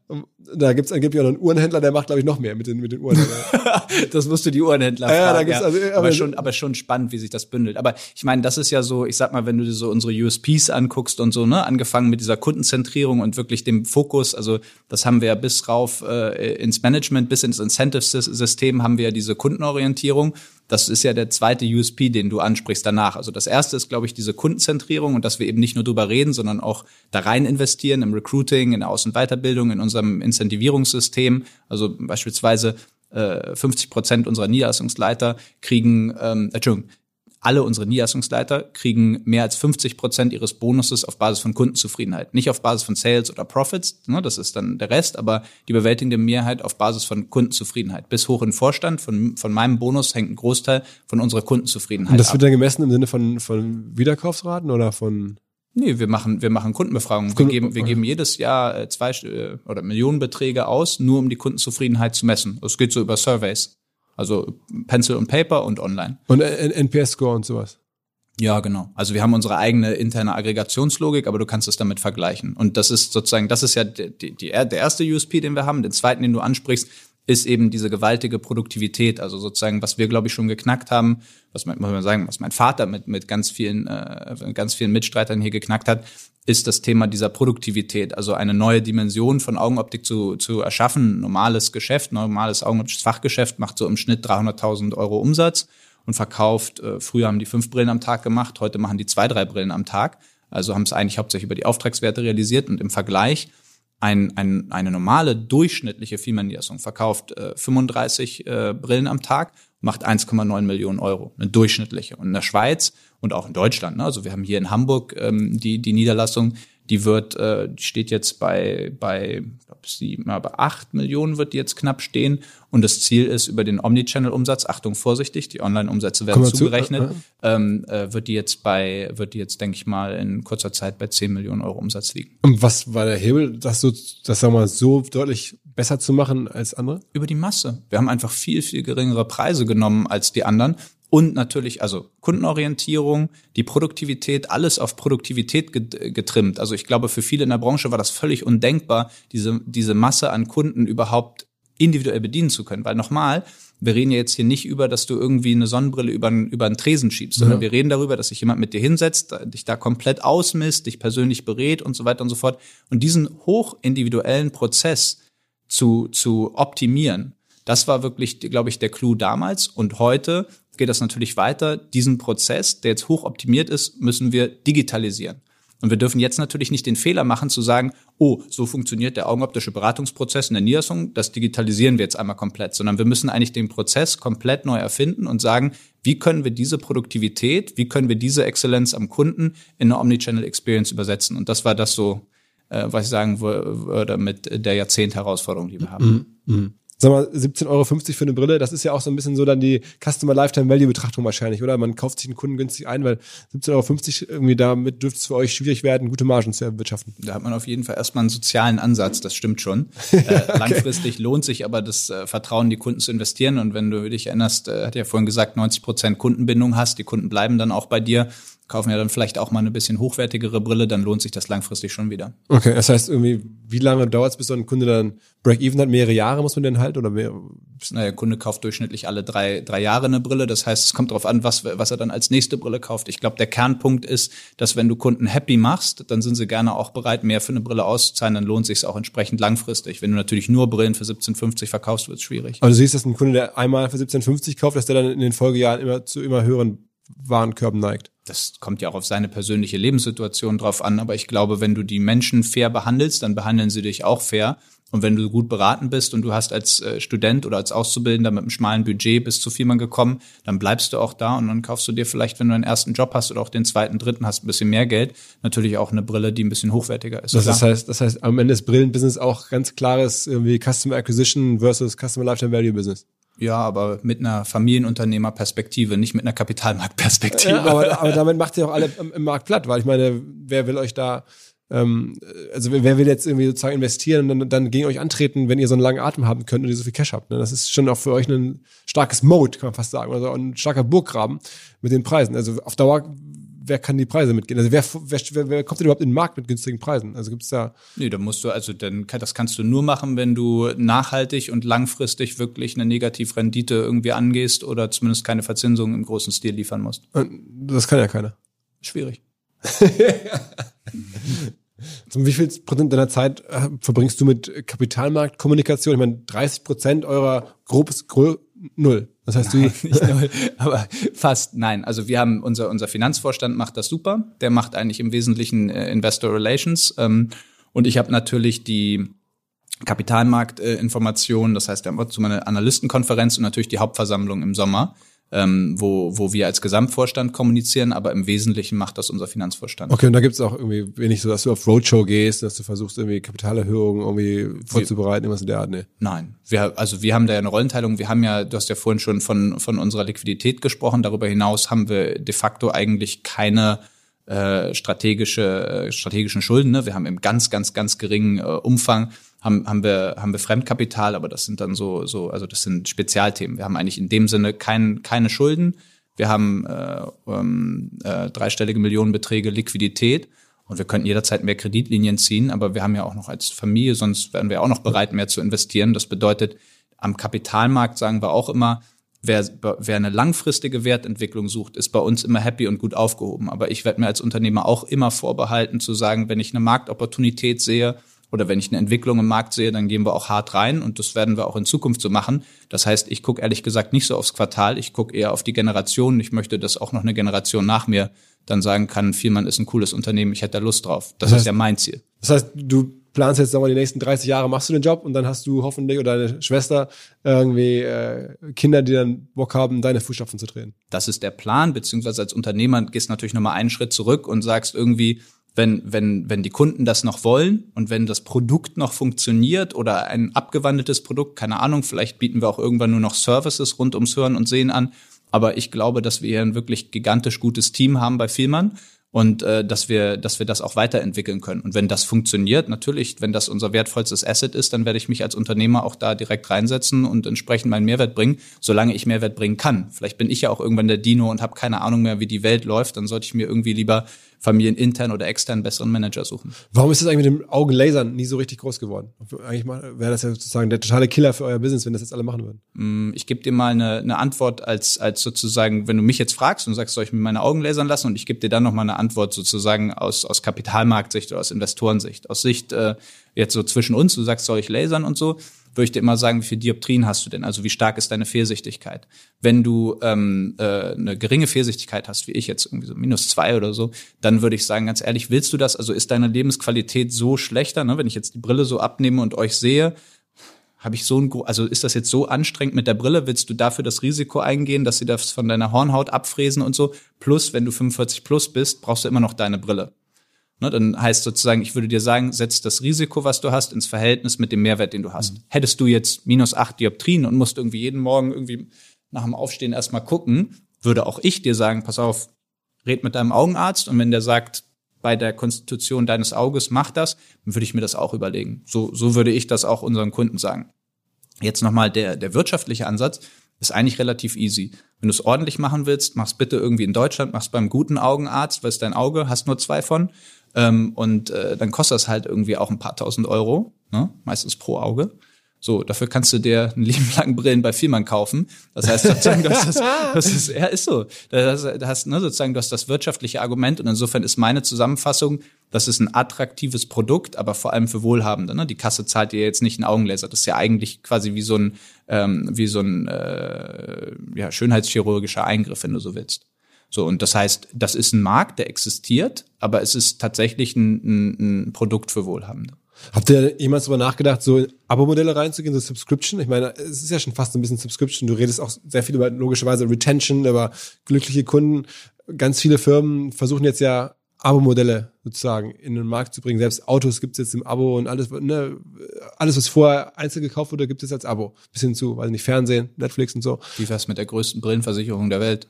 Da gibt's angeblich auch noch einen Uhrenhändler, der macht, glaube ich, noch mehr mit den, mit den Uhren. das musst du die Uhrenhändler Ja, da fragen. gibt's also- aber- aber, schon, aber schon spannend, wie sich das bündelt. Aber ich meine, das ist ja so, ich sag mal, wenn du dir so unsere USPs anguckst und so, ne, angefangen mit dieser Kundenzentrierung und wirklich dem Fokus, also das haben wir ja bis rauf äh, ins Management, bis ins Incentive-System haben wir ja diese Kundenorientierung. Das ist ja der zweite USP, den du ansprichst danach. Also das erste ist, glaube ich, diese Kundenzentrierung und dass wir eben nicht nur drüber reden, sondern auch da rein investieren im Recruiting, in der Aus- und Weiterbildung, in unserem Incentivierungssystem. Also beispielsweise äh, 50 Prozent unserer Niederlassungsleiter kriegen, ähm, Entschuldigung, alle unsere Niederlassungsleiter kriegen mehr als 50 Prozent ihres Bonuses auf Basis von Kundenzufriedenheit. Nicht auf Basis von Sales oder Profits, ne, das ist dann der Rest, aber die bewältigende Mehrheit auf Basis von Kundenzufriedenheit. Bis hoch in den Vorstand, von, von meinem Bonus hängt ein Großteil von unserer Kundenzufriedenheit Und das ab. wird dann gemessen im Sinne von, von Wiederkaufsraten oder von Nee, wir machen, wir machen Kundenbefragungen. Wir geben, wir geben jedes Jahr äh, zwei äh, oder Millionenbeträge aus, nur um die Kundenzufriedenheit zu messen. Das geht so über Surveys. Also Pencil und Paper und online. und NPS-Score und sowas. Ja, genau. Also wir haben unsere eigene interne Aggregationslogik, aber du kannst es damit vergleichen. Und das ist sozusagen, das ist ja die, die, der erste USP, den wir haben. Den zweiten, den du ansprichst, ist eben diese gewaltige Produktivität. Also sozusagen, was wir, glaube ich, schon geknackt haben, was man, muss man sagen, was mein Vater mit, mit ganz vielen, äh, ganz vielen Mitstreitern hier geknackt hat, ist das Thema dieser Produktivität. Also eine neue Dimension von Augenoptik zu, zu erschaffen. Normales Geschäft, normales augenoptisches Fachgeschäft macht so im Schnitt 300.000 Euro Umsatz und verkauft. Äh, früher haben die fünf Brillen am Tag gemacht, heute machen die zwei, drei Brillen am Tag. Also haben es eigentlich hauptsächlich über die Auftragswerte realisiert und im Vergleich ein, ein, eine normale durchschnittliche Female-Niederlassung verkauft äh, 35 äh, Brillen am Tag, macht 1,9 Millionen Euro, eine durchschnittliche. Und in der Schweiz und auch in Deutschland, ne, also wir haben hier in Hamburg ähm, die, die Niederlassung, die wird, äh, die steht jetzt bei, bei, glaube sie mal bei acht Millionen wird die jetzt knapp stehen. Und das Ziel ist, über den Omnichannel-Umsatz, Achtung, vorsichtig, die Online-Umsätze werden zugerechnet, zu, äh, ähm, äh, wird die jetzt bei, wird die jetzt, denke ich mal, in kurzer Zeit bei 10 Millionen Euro Umsatz liegen. Und was war der Hebel, das so, das sagen wir mal, so deutlich besser zu machen als andere? Über die Masse. Wir haben einfach viel, viel geringere Preise genommen als die anderen und natürlich, also Kundenorientierung, die Produktivität, alles auf Produktivität getrimmt. Also ich glaube, für viele in der Branche war das völlig undenkbar, diese, diese Masse an Kunden überhaupt individuell bedienen zu können. Weil nochmal, wir reden ja jetzt hier nicht über, dass du irgendwie eine Sonnenbrille über, über einen Tresen schiebst, sondern ja. wir reden darüber, dass sich jemand mit dir hinsetzt, dich da komplett ausmisst, dich persönlich berät und so weiter und so fort. Und diesen hochindividuellen Prozess zu, zu optimieren, das war wirklich, glaube ich, der Clou damals. Und heute geht das natürlich weiter. Diesen Prozess, der jetzt hoch optimiert ist, müssen wir digitalisieren. Und wir dürfen jetzt natürlich nicht den Fehler machen zu sagen, oh, so funktioniert der augenoptische Beratungsprozess in der Niederlassung, das digitalisieren wir jetzt einmal komplett, sondern wir müssen eigentlich den Prozess komplett neu erfinden und sagen, wie können wir diese Produktivität, wie können wir diese Exzellenz am Kunden in eine Omnichannel Experience übersetzen? Und das war das so, äh, was ich sagen würde mit der Jahrzehnt-Herausforderung, die wir haben. Mm, mm sag mal, 17,50 Euro für eine Brille, das ist ja auch so ein bisschen so dann die Customer Lifetime Value Betrachtung wahrscheinlich, oder? Man kauft sich einen Kunden günstig ein, weil 17,50 Euro irgendwie damit dürfte es für euch schwierig werden, gute Margen zu erwirtschaften. Da hat man auf jeden Fall erstmal einen sozialen Ansatz, das stimmt schon. äh, okay. Langfristig lohnt sich aber das äh, Vertrauen die Kunden zu investieren und wenn du dich erinnerst, äh, hat ja vorhin gesagt, 90 Prozent Kundenbindung hast, die Kunden bleiben dann auch bei dir kaufen ja dann vielleicht auch mal eine bisschen hochwertigere Brille, dann lohnt sich das langfristig schon wieder. Okay, das heißt irgendwie, wie lange dauert es, bis so ein Kunde dann Break-Even hat? Mehrere Jahre muss man denn halt oder mehr? Naja, der Kunde kauft durchschnittlich alle drei, drei Jahre eine Brille. Das heißt, es kommt darauf an, was, was er dann als nächste Brille kauft. Ich glaube, der Kernpunkt ist, dass wenn du Kunden happy machst, dann sind sie gerne auch bereit, mehr für eine Brille auszuzahlen, dann lohnt sich es auch entsprechend langfristig. Wenn du natürlich nur Brillen für 17,50 verkaufst, wird es schwierig. Also du siehst, dass ein Kunde, der einmal für 17,50 kauft, dass der dann in den Folgejahren immer zu immer höheren Warenkörben neigt. Das kommt ja auch auf seine persönliche Lebenssituation drauf an, aber ich glaube, wenn du die Menschen fair behandelst, dann behandeln sie dich auch fair. Und wenn du gut beraten bist und du hast als äh, Student oder als Auszubildender mit einem schmalen Budget bis zu Firmen gekommen, dann bleibst du auch da und dann kaufst du dir vielleicht, wenn du einen ersten Job hast oder auch den zweiten, dritten hast, ein bisschen mehr Geld, natürlich auch eine Brille, die ein bisschen hochwertiger ist. Das, das heißt, das heißt, am Ende ist Brillenbusiness auch ganz klares irgendwie Customer Acquisition versus Customer Lifetime Value Business. Ja, aber mit einer Familienunternehmerperspektive, nicht mit einer Kapitalmarktperspektive. Ja, aber, aber damit macht ihr auch alle im, im, Markt platt, weil ich meine, wer will euch da, ähm, also wer will jetzt irgendwie sozusagen investieren und dann, dann gegen euch antreten, wenn ihr so einen langen Atem haben könnt und ihr so viel Cash habt. Ne? Das ist schon auch für euch ein starkes Mode, kann man fast sagen, also ein starker Burggraben mit den Preisen. Also auf Dauer wer kann die Preise mitgehen? Also wer, wer, wer kommt denn überhaupt in den Markt mit günstigen Preisen? Also gibt's da. Nee, da musst du, also dann das kannst du nur machen, wenn du nachhaltig und langfristig wirklich eine Negativrendite irgendwie angehst oder zumindest keine Verzinsung im großen Stil liefern musst. Das kann ja keiner. Schwierig. Zum wie viel Prozent deiner Zeit äh, verbringst du mit Kapitalmarktkommunikation? Ich meine, 30 Prozent eurer grobes, grob, null. Das heißt, nein, du nicht null, aber fast nein. Also wir haben unser unser Finanzvorstand macht das super. Der macht eigentlich im Wesentlichen äh, Investor Relations ähm, und ich habe natürlich die Kapitalmarktinformationen. Äh, das heißt, wir haben zu meiner Analystenkonferenz und natürlich die Hauptversammlung im Sommer ähm, wo, wo wir als Gesamtvorstand kommunizieren, aber im Wesentlichen macht das unser Finanzvorstand. Okay, und da gibt's auch irgendwie wenig so, dass du auf Roadshow gehst, dass du versuchst, irgendwie Kapitalerhöhungen irgendwie vorzubereiten, irgendwas in der Art, ne? Nein. Wir, also wir haben da ja eine Rollenteilung. Wir haben ja, du hast ja vorhin schon von, von unserer Liquidität gesprochen. Darüber hinaus haben wir de facto eigentlich keine äh, strategische, äh, strategischen Schulden. Ne? Wir haben im ganz, ganz, ganz geringen äh, Umfang haben, haben wir, haben wir Fremdkapital, aber das sind dann so, so, also das sind Spezialthemen. Wir haben eigentlich in dem Sinne kein, keine Schulden. Wir haben äh, ähm, äh, dreistellige Millionenbeträge Liquidität und wir könnten jederzeit mehr Kreditlinien ziehen, aber wir haben ja auch noch als Familie, sonst wären wir auch noch bereit, mehr zu investieren. Das bedeutet, am Kapitalmarkt sagen wir auch immer, wer, wer eine langfristige Wertentwicklung sucht, ist bei uns immer happy und gut aufgehoben. Aber ich werde mir als Unternehmer auch immer vorbehalten zu sagen, wenn ich eine Marktopportunität sehe oder wenn ich eine Entwicklung im Markt sehe, dann gehen wir auch hart rein und das werden wir auch in Zukunft so machen. Das heißt, ich gucke ehrlich gesagt nicht so aufs Quartal, ich gucke eher auf die Generation. Ich möchte, dass auch noch eine Generation nach mir dann sagen kann, Vielmann ist ein cooles Unternehmen, ich hätte da Lust drauf. Das, Das heißt- ist ja mein Ziel. Das heißt, du planst jetzt, sagen wir, die nächsten 30 Jahre machst du den Job und dann hast du hoffentlich oder deine Schwester irgendwie äh, Kinder, die dann Bock haben, deine Fußstapfen zu treten. Das ist der Plan, beziehungsweise als Unternehmer gehst du natürlich nochmal einen Schritt zurück und sagst irgendwie, wenn, wenn, wenn die Kunden das noch wollen und wenn das Produkt noch funktioniert oder ein abgewandeltes Produkt, keine Ahnung, vielleicht bieten wir auch irgendwann nur noch Services rund ums Hören und Sehen an. Aber ich glaube, dass wir hier ein wirklich gigantisch gutes Team haben bei Vielmann und äh, dass wir, dass wir das auch weiterentwickeln können. Und wenn das funktioniert, natürlich, wenn das unser wertvollstes Asset ist, dann werde ich mich als Unternehmer auch da direkt reinsetzen und entsprechend meinen Mehrwert bringen, solange ich Mehrwert bringen kann. Vielleicht bin ich ja auch irgendwann der Dino und habe keine Ahnung mehr, wie die Welt läuft. Dann sollte ich mir irgendwie lieber familienintern oder extern besseren Manager suchen. Warum ist das eigentlich mit dem Augenlasern nie so richtig groß geworden? Eigentlich wäre das ja sozusagen der totale Killer für euer Business, wenn das jetzt alle machen würden. Mm, Ich gebe dir mal eine, eine Antwort als, als sozusagen, wenn du mich jetzt fragst und sagst, soll ich mir meine Augen lasern lassen und ich gebe dir dann nochmal eine Antwort sozusagen aus, aus Kapitalmarktsicht oder aus Investorensicht. Aus Sicht äh, jetzt so zwischen uns, du sagst, soll ich lasern und so, würde ich dir immer sagen, wie viel Dioptrien hast du denn? Also wie stark ist deine Fehlsichtigkeit? Wenn du ähm, äh, eine geringe Fehlsichtigkeit hast, wie ich jetzt irgendwie so minus zwei oder so, dann würde ich sagen, ganz ehrlich, willst du das? Also ist deine Lebensqualität so schlechter, ne? wenn ich jetzt die Brille so abnehme und euch sehe, habe ich so ein, also ist das jetzt so anstrengend mit der Brille? Willst du dafür das Risiko eingehen, dass sie das von deiner Hornhaut abfräsen und so? Plus, wenn du 45 plus bist, brauchst du immer noch deine Brille. Ne, dann heißt sozusagen, ich würde dir sagen, setz das Risiko, was du hast, ins Verhältnis mit dem Mehrwert, den du hast. Hättest du jetzt minus acht Dioptrien und musst irgendwie jeden Morgen irgendwie nach dem Aufstehen erstmal gucken, würde auch ich dir sagen, pass auf, red mit deinem Augenarzt und wenn der sagt, bei der Konstitution deines Auges mach das, dann würde ich mir das auch überlegen. So, so würde ich das auch unseren Kunden sagen. Jetzt nochmal der, der wirtschaftliche Ansatz ist eigentlich relativ easy. Wenn du es ordentlich machen willst, mach's bitte irgendwie in Deutschland, mach's beim guten Augenarzt, weil es dein Auge, hast nur zwei von. Ähm, und äh, dann kostet das halt irgendwie auch ein paar tausend Euro, ne? meistens pro Auge. So, dafür kannst du dir ein Leben lang Brillen bei Vielmann kaufen. Das heißt sozusagen, du hast das, das ist, ja, ist so. Da hast, da hast ne, sozusagen, du hast das wirtschaftliche Argument und insofern ist meine Zusammenfassung, das ist ein attraktives Produkt, aber vor allem für Wohlhabende. Ne? Die Kasse zahlt dir jetzt nicht einen Augenlaser. Das ist ja eigentlich quasi wie so ein, ähm, wie so ein äh, ja, schönheitschirurgischer Eingriff, wenn du so willst. So, und das heißt, das ist ein Markt, der existiert, aber es ist tatsächlich ein, ein, ein Produkt für Wohlhabende. Habt ihr jemals darüber nachgedacht, so in Abo-Modelle reinzugehen, so Subscription? Ich meine, es ist ja schon fast ein bisschen Subscription. Du redest auch sehr viel über logischerweise Retention, über glückliche Kunden. Ganz viele Firmen versuchen jetzt ja Abo-Modelle sozusagen in den Markt zu bringen. Selbst Autos gibt es jetzt im Abo und alles, ne, alles, was vorher einzeln gekauft wurde, gibt es als Abo. Bis hin zu, weiß nicht, Fernsehen, Netflix und so. Wie wär's mit der größten Brillenversicherung der Welt?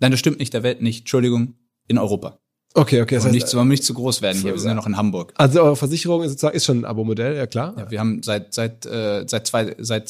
Nein, das stimmt nicht, der Welt nicht. Entschuldigung, in Europa. Okay, okay. Das heißt, nicht, zu- wollen nicht zu groß werden hier. Wir sind ja noch in Hamburg. also eure Versicherung ist sozusagen ist schon ein Abo-Modell, ja klar. Ja, wir haben seit seit äh, seit zwei, seit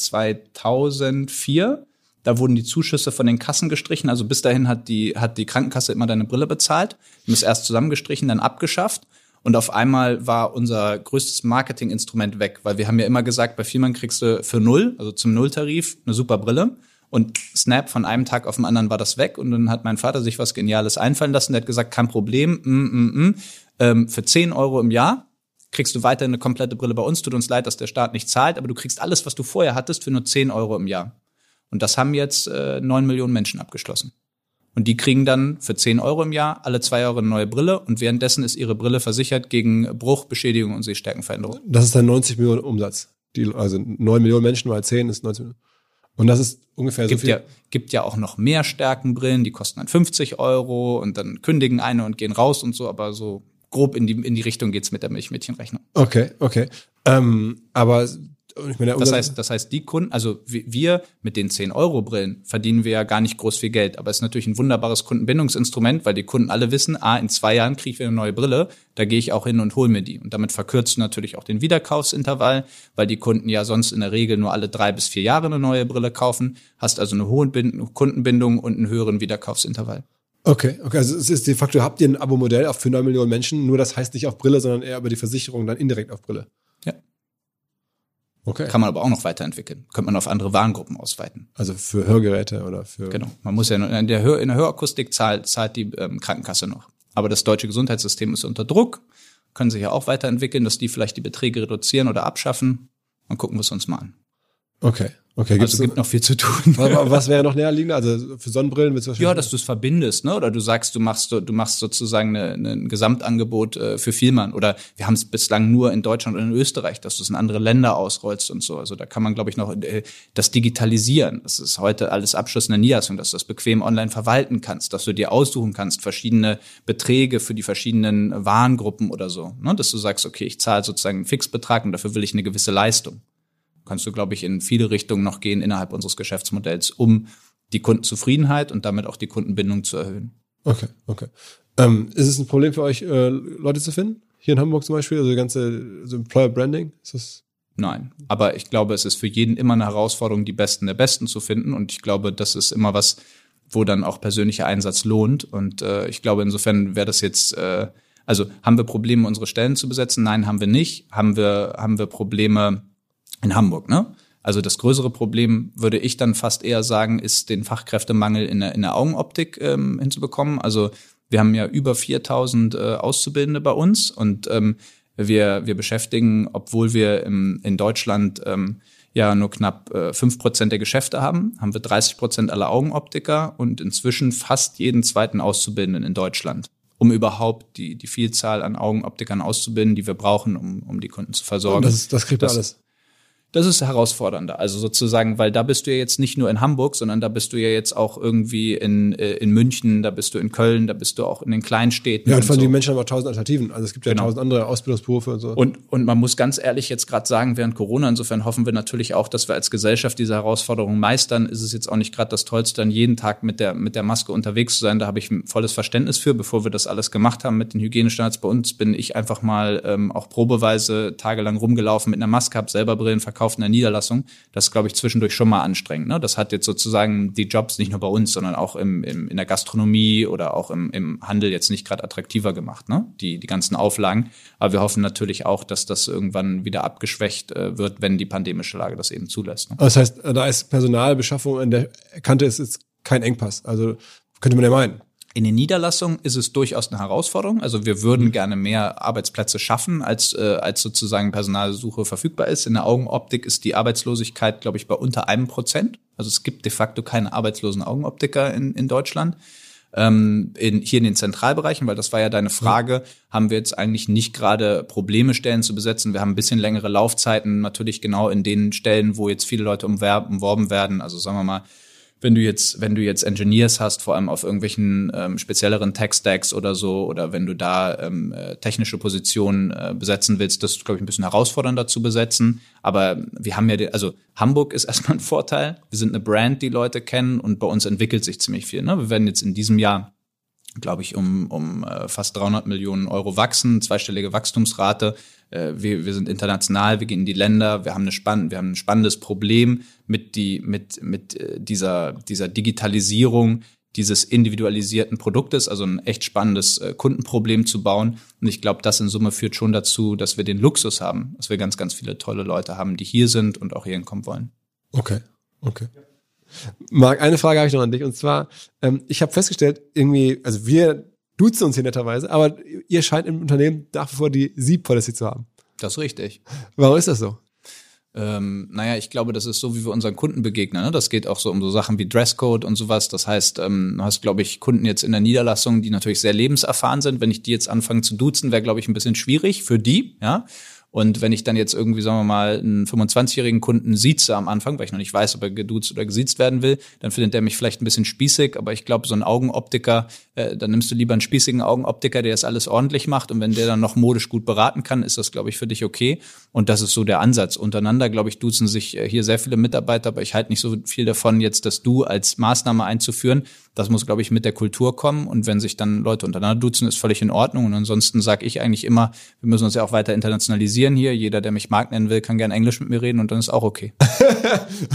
2004 da wurden die Zuschüsse von den Kassen gestrichen. Also bis dahin hat die hat die Krankenkasse immer deine Brille bezahlt. Die ist erst zusammengestrichen, dann abgeschafft. Und auf einmal war unser größtes Marketinginstrument weg, weil wir haben ja immer gesagt, bei Vielmann kriegst du für null, also zum Nulltarif, eine super Brille. Und Snap von einem Tag auf den anderen war das weg. Und dann hat mein Vater sich was Geniales einfallen lassen. Der hat gesagt, kein Problem, mm, mm, mm. Ähm, für 10 Euro im Jahr kriegst du weiter eine komplette Brille bei uns. Tut uns leid, dass der Staat nicht zahlt, aber du kriegst alles, was du vorher hattest, für nur 10 Euro im Jahr. Und das haben jetzt äh, 9 Millionen Menschen abgeschlossen. Und die kriegen dann für 10 Euro im Jahr alle zwei Jahre eine neue Brille und währenddessen ist ihre Brille versichert gegen Bruch, Beschädigung und Sehstärkenveränderung. Das ist dann 90 Millionen Umsatz. Die, also 9 Millionen Menschen mal 10 ist 90 Millionen. Und das ist ungefähr so Gibt viel. ja, gibt ja auch noch mehr Stärkenbrillen, die kosten dann 50 Euro und dann kündigen eine und gehen raus und so, aber so grob in die, in die Richtung geht's mit der Milchmädchenrechnung. Okay, okay. Ähm, aber meine, Das heißt, das heißt, die Kunden, also wi- wir mit den 10-Euro-Brillen verdienen wir ja gar nicht groß viel Geld. Aber es ist natürlich ein wunderbares Kundenbindungsinstrument, weil die Kunden alle wissen, ah, in zwei Jahren kriege ich wieder eine neue Brille, da gehe ich auch hin und hole mir die. Und damit verkürzt du natürlich auch den Wiederkaufsintervall, weil die Kunden ja sonst in der Regel nur alle drei bis vier Jahre eine neue Brille kaufen, hast also eine hohe Bind- Kundenbindung und einen höheren Wiederkaufsintervall. Okay, okay. Also es ist de facto, habt ihr ein Abo-Modell auch für 9 Millionen Menschen, nur das heißt nicht auf Brille, sondern eher über die Versicherung dann indirekt auf Brille. Ja. Okay. Kann man aber auch noch weiterentwickeln. Könnte man auf andere Warengruppen ausweiten. Also für Hörgeräte oder für. Genau. Man muss ja nur- in der, Hör, in der Hörakustik zahlt, zahlt die ähm, Krankenkasse noch. Aber das deutsche Gesundheitssystem ist unter Druck. Können sich ja auch weiterentwickeln, dass die vielleicht die Beträge reduzieren oder abschaffen. Mal gucken wir es uns mal an. Okay, Okay, also gibt noch viel zu tun. Was, was wäre noch näherliegender? Also für Sonnenbrillen wird Ja, dass du es verbindest, ne? Oder du sagst, du machst du machst sozusagen eine, eine, ein Gesamtangebot äh, für Vielmann. Oder wir haben es bislang nur in Deutschland und in Österreich, dass du es in andere Länder ausrollst und so. Also da kann man, glaube ich, noch äh, das digitalisieren. Das ist heute alles Abschluss in der Niederlassung, dass du das bequem online verwalten kannst, dass du dir aussuchen kannst, verschiedene Beträge für die verschiedenen Warengruppen oder so. Ne? Dass du sagst, okay, ich zahle sozusagen einen Fixbetrag und dafür will ich eine gewisse Leistung kannst du, glaube ich, in viele Richtungen noch gehen innerhalb unseres Geschäftsmodells, um die Kundenzufriedenheit und damit auch die Kundenbindung zu erhöhen. Okay, okay. Ähm, ist es ein Problem für euch, äh, Leute zu finden? Hier in Hamburg zum Beispiel, also die ganze also Employer Branding? Ist das Nein, aber ich glaube, es ist für jeden immer eine Herausforderung, die Besten der Besten zu finden. Und ich glaube, das ist immer was, wo dann auch persönlicher Einsatz lohnt. Und äh, ich glaube, insofern wäre das jetzt, äh, also haben wir Probleme, unsere Stellen zu besetzen? Nein, haben wir nicht. Haben wir, haben wir Probleme, in Hamburg, ne? Also das größere Problem, würde ich dann fast eher sagen, ist den Fachkräftemangel in der, in der Augenoptik ähm, hinzubekommen. Also wir haben ja über 4000 äh, Auszubildende bei uns und ähm, wir, wir beschäftigen, obwohl wir im, in Deutschland ähm, ja nur knapp äh, 5% der Geschäfte haben, haben wir 30 Prozent aller Augenoptiker und inzwischen fast jeden zweiten Auszubildenden in Deutschland, um überhaupt die, die Vielzahl an Augenoptikern auszubilden, die wir brauchen, um, um die Kunden zu versorgen. das, das kriegt das, alles. Das ist herausfordernder. Also sozusagen, weil da bist du ja jetzt nicht nur in Hamburg, sondern da bist du ja jetzt auch irgendwie in, äh, in München, da bist du in Köln, da bist du auch in den Kleinstädten. Ja, und von so. die Menschen haben auch tausend Alternativen. Also es gibt ja Genau. tausend andere Ausbildungsberufe und so. Und, und man muss ganz ehrlich jetzt gerade sagen, während Corona, insofern hoffen wir natürlich auch, dass wir als Gesellschaft diese Herausforderung meistern. Ist es jetzt auch nicht gerade das Tollste, dann jeden Tag mit der, mit der Maske unterwegs zu sein. Da habe ich ein volles Verständnis für. Bevor wir das alles gemacht haben mit den Hygienestandards bei uns, bin ich einfach mal ähm, auch probeweise tagelang rumgelaufen mit einer Maske, habe selber Brillen verkauft in der Niederlassung. Das ist, glaube ich, zwischendurch schon mal anstrengend. Ne? Das hat jetzt sozusagen die Jobs nicht nur bei uns, sondern auch im, im, in der Gastronomie oder auch im, im Handel jetzt nicht gerade attraktiver gemacht, ne? die, die ganzen Auflagen. Aber wir hoffen natürlich auch, dass das irgendwann wieder abgeschwächt äh, wird, wenn die pandemische Lage das eben zulässt. Ne? Das heißt, da ist Personalbeschaffung an der Kante ist jetzt kein Engpass. Also könnte man ja meinen. In den Niederlassungen ist es durchaus eine Herausforderung. Also wir würden gerne mehr Arbeitsplätze schaffen, als, äh, als sozusagen Personalsuche verfügbar ist. In der Augenoptik ist die Arbeitslosigkeit, glaube ich, bei unter einem Prozent. Also es gibt de facto keine arbeitslosen Augenoptiker in, in Deutschland. Ähm, in, hier in den Zentralbereichen, weil das war ja deine Frage, haben wir jetzt eigentlich nicht gerade Probleme, Stellen zu besetzen. Wir haben ein bisschen längere Laufzeiten, natürlich genau in den Stellen, wo jetzt viele Leute umwerb, umworben werden. Also sagen wir mal, wenn du jetzt, wenn du jetzt Engineers hast, vor allem auf irgendwelchen ähm, spezielleren Tech-Stacks oder so, oder wenn du da ähm, äh, technische Positionen äh, besetzen willst, das ist, glaube ich, ein bisschen herausfordernder zu besetzen. Aber wir haben ja, den, also Hamburg ist erstmal ein Vorteil. Wir sind eine Brand, die Leute kennen und bei uns entwickelt sich ziemlich viel. Ne? Wir werden jetzt in diesem Jahr glaube ich, um, um äh, fast 300 Millionen Euro wachsen, zweistellige Wachstumsrate. Äh, wir, wir sind international, wir gehen in die Länder, wir haben, eine spann wir haben ein spannendes Problem mit, die, mit, mit äh, dieser, dieser Digitalisierung dieses individualisierten Produktes, also ein echt spannendes äh, Kundenproblem zu bauen. Und ich glaube, das in Summe führt schon dazu, dass wir den Luxus haben, dass wir ganz, ganz viele tolle Leute haben, die hier sind und auch hier hinkommen wollen. Okay, okay. Marc, eine Frage habe ich noch an dich. Und zwar, ähm, ich habe festgestellt, irgendwie, also wir duzen uns hier netterweise, aber ihr scheint im Unternehmen nach wie vor die Sie-Policy zu haben. Das ist richtig. Warum ist das so? Ähm, naja, ich glaube, das ist so, wie wir unseren Kunden begegnen. Ne? Das geht auch so um so Sachen wie Dresscode und sowas. Das heißt, ähm, du hast, glaube ich, Kunden jetzt in der Niederlassung, die natürlich sehr lebenserfahren sind. Wenn ich die jetzt anfange zu duzen, wäre, glaube ich, ein bisschen schwierig für die, ja. Und wenn ich dann jetzt irgendwie, sagen wir mal, einen 25-jährigen Kunden sieze am Anfang, weil ich noch nicht weiß, ob er geduzt oder gesiezt werden will, dann findet der mich vielleicht ein bisschen spießig. Aber ich glaube, so ein Augenoptiker, äh, dann nimmst du lieber einen spießigen Augenoptiker, der das alles ordentlich macht. Und wenn der dann noch modisch gut beraten kann, ist das, glaube ich, für dich okay. Und das ist so der Ansatz. Untereinander, glaube ich, duzen sich äh, hier sehr viele Mitarbeiter, aber ich halte nicht so viel davon, jetzt das Du als Maßnahme einzuführen. Das muss, glaube ich, mit der Kultur kommen. Und wenn sich dann Leute untereinander duzen, ist völlig in Ordnung. Und ansonsten sage ich eigentlich immer, wir müssen uns ja auch weiter internationalisieren hier. Jeder, der mich Marc nennen will, kann gern Englisch mit mir reden und dann ist auch okay.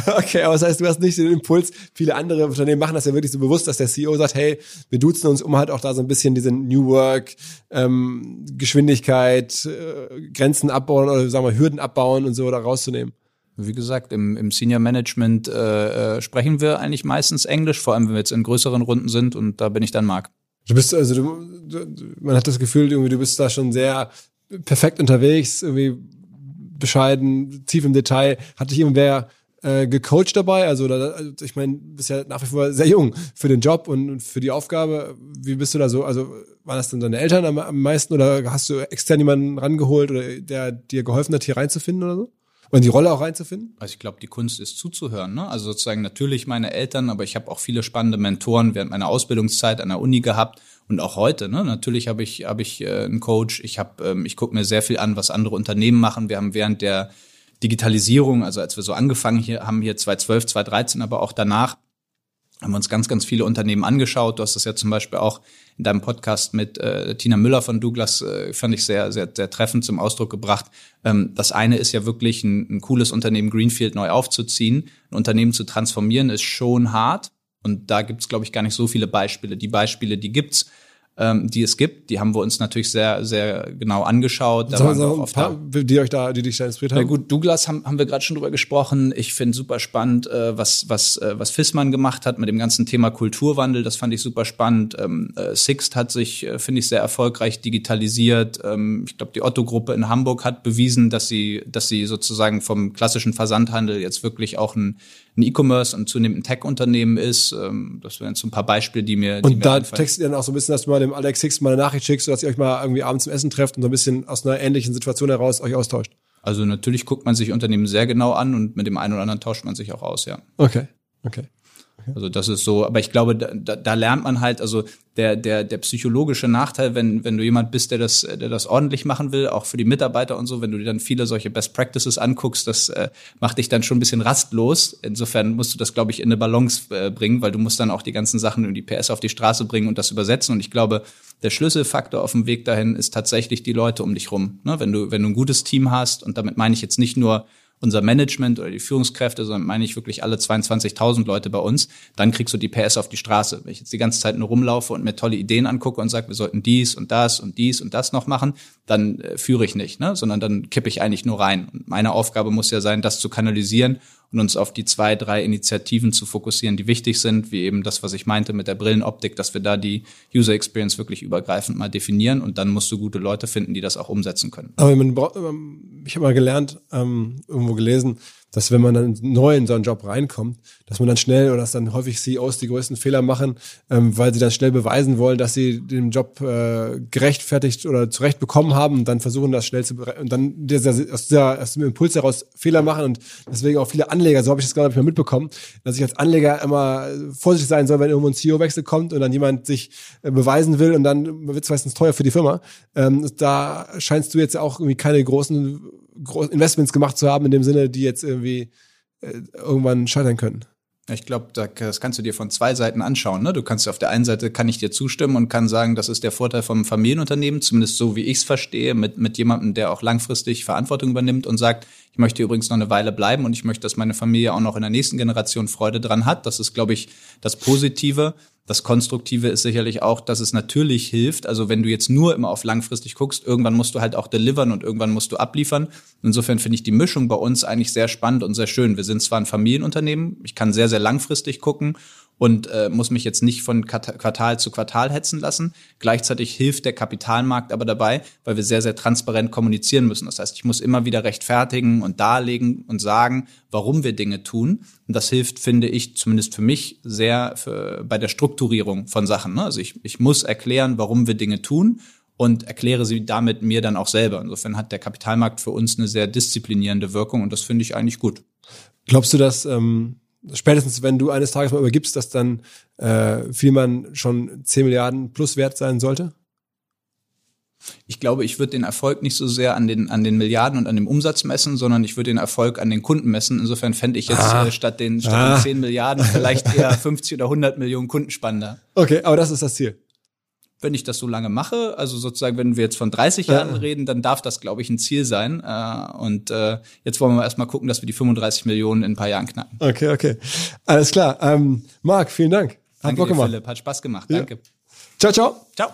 Okay, aber das heißt, du hast nicht den Impuls, viele andere Unternehmen machen das ja wirklich so bewusst, dass der CEO sagt, hey, wir duzen uns, um halt auch da so ein bisschen diese New Work, ähm, Geschwindigkeit, äh, Grenzen abbauen oder sagen wir Hürden abbauen und so da rauszunehmen. Wie gesagt, im, im Senior Management äh, äh, sprechen wir eigentlich meistens Englisch, vor allem wenn wir jetzt in größeren Runden sind und da bin ich dann Marc. Du bist, also du, du, man hat das Gefühl, irgendwie, du bist da schon sehr perfekt unterwegs, irgendwie bescheiden, tief im Detail. Hat dich irgendwer äh, gecoacht dabei? Also, da, also ich meine, du bist ja nach wie vor sehr jung für den Job und für die Aufgabe. Wie bist du da so? Also, waren das denn deine Eltern am, am meisten oder hast du extern jemanden rangeholt oder der dir geholfen hat, hier reinzufinden oder so? Und die Rolle auch reinzufinden? Also ich glaube, die Kunst ist zuzuhören. Ne? Also sozusagen natürlich meine Eltern, aber ich habe auch viele spannende Mentoren während meiner Ausbildungszeit an der Uni gehabt und auch heute. Ne? Natürlich habe ich habe ich äh, einen Coach. Ich habe ähm, ich gucke mir sehr viel an, was andere Unternehmen machen. Wir haben während der Digitalisierung, also als wir so angefangen hier haben hier 2012, 2013, aber auch danach haben wir uns ganz, ganz viele Unternehmen angeschaut. Du hast das ja zum Beispiel auch in deinem Podcast mit äh, Tina Müller von Douglas, äh, fand ich sehr, sehr, sehr treffend zum Ausdruck gebracht. Ähm, das eine ist ja wirklich ein, ein cooles Unternehmen Greenfield neu aufzuziehen. Ein Unternehmen zu transformieren ist schon hart. Und da gibt's, glaube ich, gar nicht so viele Beispiele. Die Beispiele, die gibt's, ähm, die es gibt. Die haben wir uns natürlich sehr, sehr genau angeschaut. Da waren so ein paar, die euch da, die dich da inspiriert haben. Ja gut, Douglas haben, haben wir gerade schon drüber gesprochen. Ich finde super spannend, äh, was was äh, was Fissmann gemacht hat mit dem ganzen Thema Kulturwandel. Das fand ich super spannend. Ähm, äh, Sixt hat sich, äh, finde ich, sehr erfolgreich digitalisiert. Ähm, ich glaube, die Otto-Gruppe in Hamburg hat bewiesen, dass sie, dass sie sozusagen vom klassischen Versandhandel jetzt wirklich auch ein ein E-Commerce und zunehmend ein Tech-Unternehmen ist. Ähm, das wären so ein paar Beispiele, die mir. Die und mir da textet ihr dann auch so ein bisschen, dass du mal dem Alex Hicks mal eine Nachricht schickst, dass ihr euch mal irgendwie abends zum Essen trefft und so ein bisschen aus einer ähnlichen Situation heraus euch austauscht. Also natürlich guckt man sich Unternehmen sehr genau an und mit dem einen oder anderen tauscht man sich auch aus, ja. Okay, okay. Also das ist so, aber ich glaube, da, da lernt man halt, also der, der, der psychologische Nachteil, wenn, wenn du jemand bist, der das, der das ordentlich machen will, auch für die Mitarbeiter und so, wenn du dir dann viele solche Best Practices anguckst, das äh, macht dich dann schon ein bisschen rastlos. Insofern musst du das, glaube ich, in eine Balance äh, bringen, weil du musst dann auch die ganzen Sachen in die PS auf die Straße bringen und das übersetzen. Und ich glaube, der Schlüsselfaktor auf dem Weg dahin ist tatsächlich die Leute um dich rum. Ne? Wenn du, wenn du ein gutes Team hast, und damit meine ich jetzt nicht nur unser Management oder die Führungskräfte, sondern meine ich wirklich alle 22.000 Leute bei uns, dann kriegst du die PS auf die Straße. Wenn ich jetzt die ganze Zeit nur rumlaufe und mir tolle Ideen angucke und sage, wir sollten dies und das und dies und das noch machen, dann äh, führe ich nicht, ne? sondern dann kippe ich eigentlich nur rein. Und meine Aufgabe muss ja sein, das zu kanalisieren und uns auf die zwei, drei Initiativen zu fokussieren, die wichtig sind, wie eben das, was ich meinte mit der Brillenoptik, dass wir da die User Experience wirklich übergreifend mal definieren und dann musst du gute Leute finden, die das auch umsetzen können. Aber ähm, ich habe mal gelernt, ähm, irgendwo gelesen, dass wenn man dann neu in so einen Job reinkommt, dass man dann schnell oder dass dann häufig CEOs die größten Fehler machen, ähm, weil sie dann schnell beweisen wollen, dass sie den Job äh, gerechtfertigt oder zurecht bekommen haben und dann versuchen das schnell zu und dann dieser, aus, dieser, aus dem Impuls heraus Fehler machen und deswegen auch viele Anleger, so habe ich das gerade nicht mehr mitbekommen, dass ich als Anleger immer vorsichtig sein soll, wenn irgendwo ein CEO-Wechsel kommt und dann jemand sich äh, beweisen will und dann wird es meistens teuer für die Firma. Ähm, da scheinst du jetzt auch irgendwie keine großen Investments gemacht zu haben, in dem Sinne, die jetzt irgendwie äh, irgendwann scheitern können. Ich glaube, das kannst du dir von zwei Seiten anschauen. Ne? Du kannst auf der einen Seite kann ich dir zustimmen und kann sagen, das ist der Vorteil vom Familienunternehmen, zumindest so wie ich es verstehe, mit, mit jemandem, der auch langfristig Verantwortung übernimmt und sagt, ich möchte übrigens noch eine Weile bleiben und ich möchte, dass meine Familie auch noch in der nächsten Generation Freude dran hat. Das ist, glaube ich, das Positive. Das Konstruktive ist sicherlich auch, dass es natürlich hilft. Also wenn du jetzt nur immer auf langfristig guckst, irgendwann musst du halt auch delivern und irgendwann musst du abliefern. Insofern finde ich die Mischung bei uns eigentlich sehr spannend und sehr schön. Wir sind zwar ein Familienunternehmen, ich kann sehr, sehr langfristig gucken und äh, muss mich jetzt nicht von Quartal zu Quartal hetzen lassen. Gleichzeitig hilft der Kapitalmarkt aber dabei, weil wir sehr, sehr transparent kommunizieren müssen. Das heißt, ich muss immer wieder rechtfertigen und darlegen und sagen, warum wir Dinge tun. Und das hilft, finde ich, zumindest für mich sehr für, bei der Strukturierung von Sachen. Ne? Also ich, ich muss erklären, warum wir Dinge tun und erkläre sie damit mir dann auch selber. Insofern hat der Kapitalmarkt für uns eine sehr disziplinierende Wirkung und das finde ich eigentlich gut. Glaubst du, dass ähm, spätestens wenn du eines Tages mal übergibst, dass dann äh, Vielmann schon 10 Milliarden plus wert sein sollte? Ich glaube, ich würde den Erfolg nicht so sehr an den, an den Milliarden und an dem Umsatz messen, sondern ich würde den Erfolg an den Kunden messen. Insofern fände ich jetzt ah. äh, statt, den, statt ah. den 10 Milliarden vielleicht eher 50 oder 100 Millionen Kunden spannender. Okay, aber das ist das Ziel wenn ich das so lange mache, also sozusagen, wenn wir jetzt von 30 Jahren ja. reden, dann darf das, glaube ich, ein Ziel sein. Äh, und äh, jetzt wollen wir erstmal gucken, dass wir die 35 Millionen in ein paar Jahren knacken. Okay, okay. Alles klar. Ähm, Marc, vielen Dank. Hat Danke Bock dir, gemacht. Philipp. Hat Spaß gemacht. Ja. Danke. Ciao, ciao. Ciao.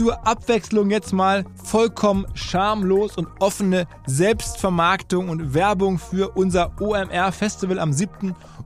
zur Abwechslung jetzt mal vollkommen schamlos und offene Selbstvermarktung und Werbung für unser OMR-Festival am 7.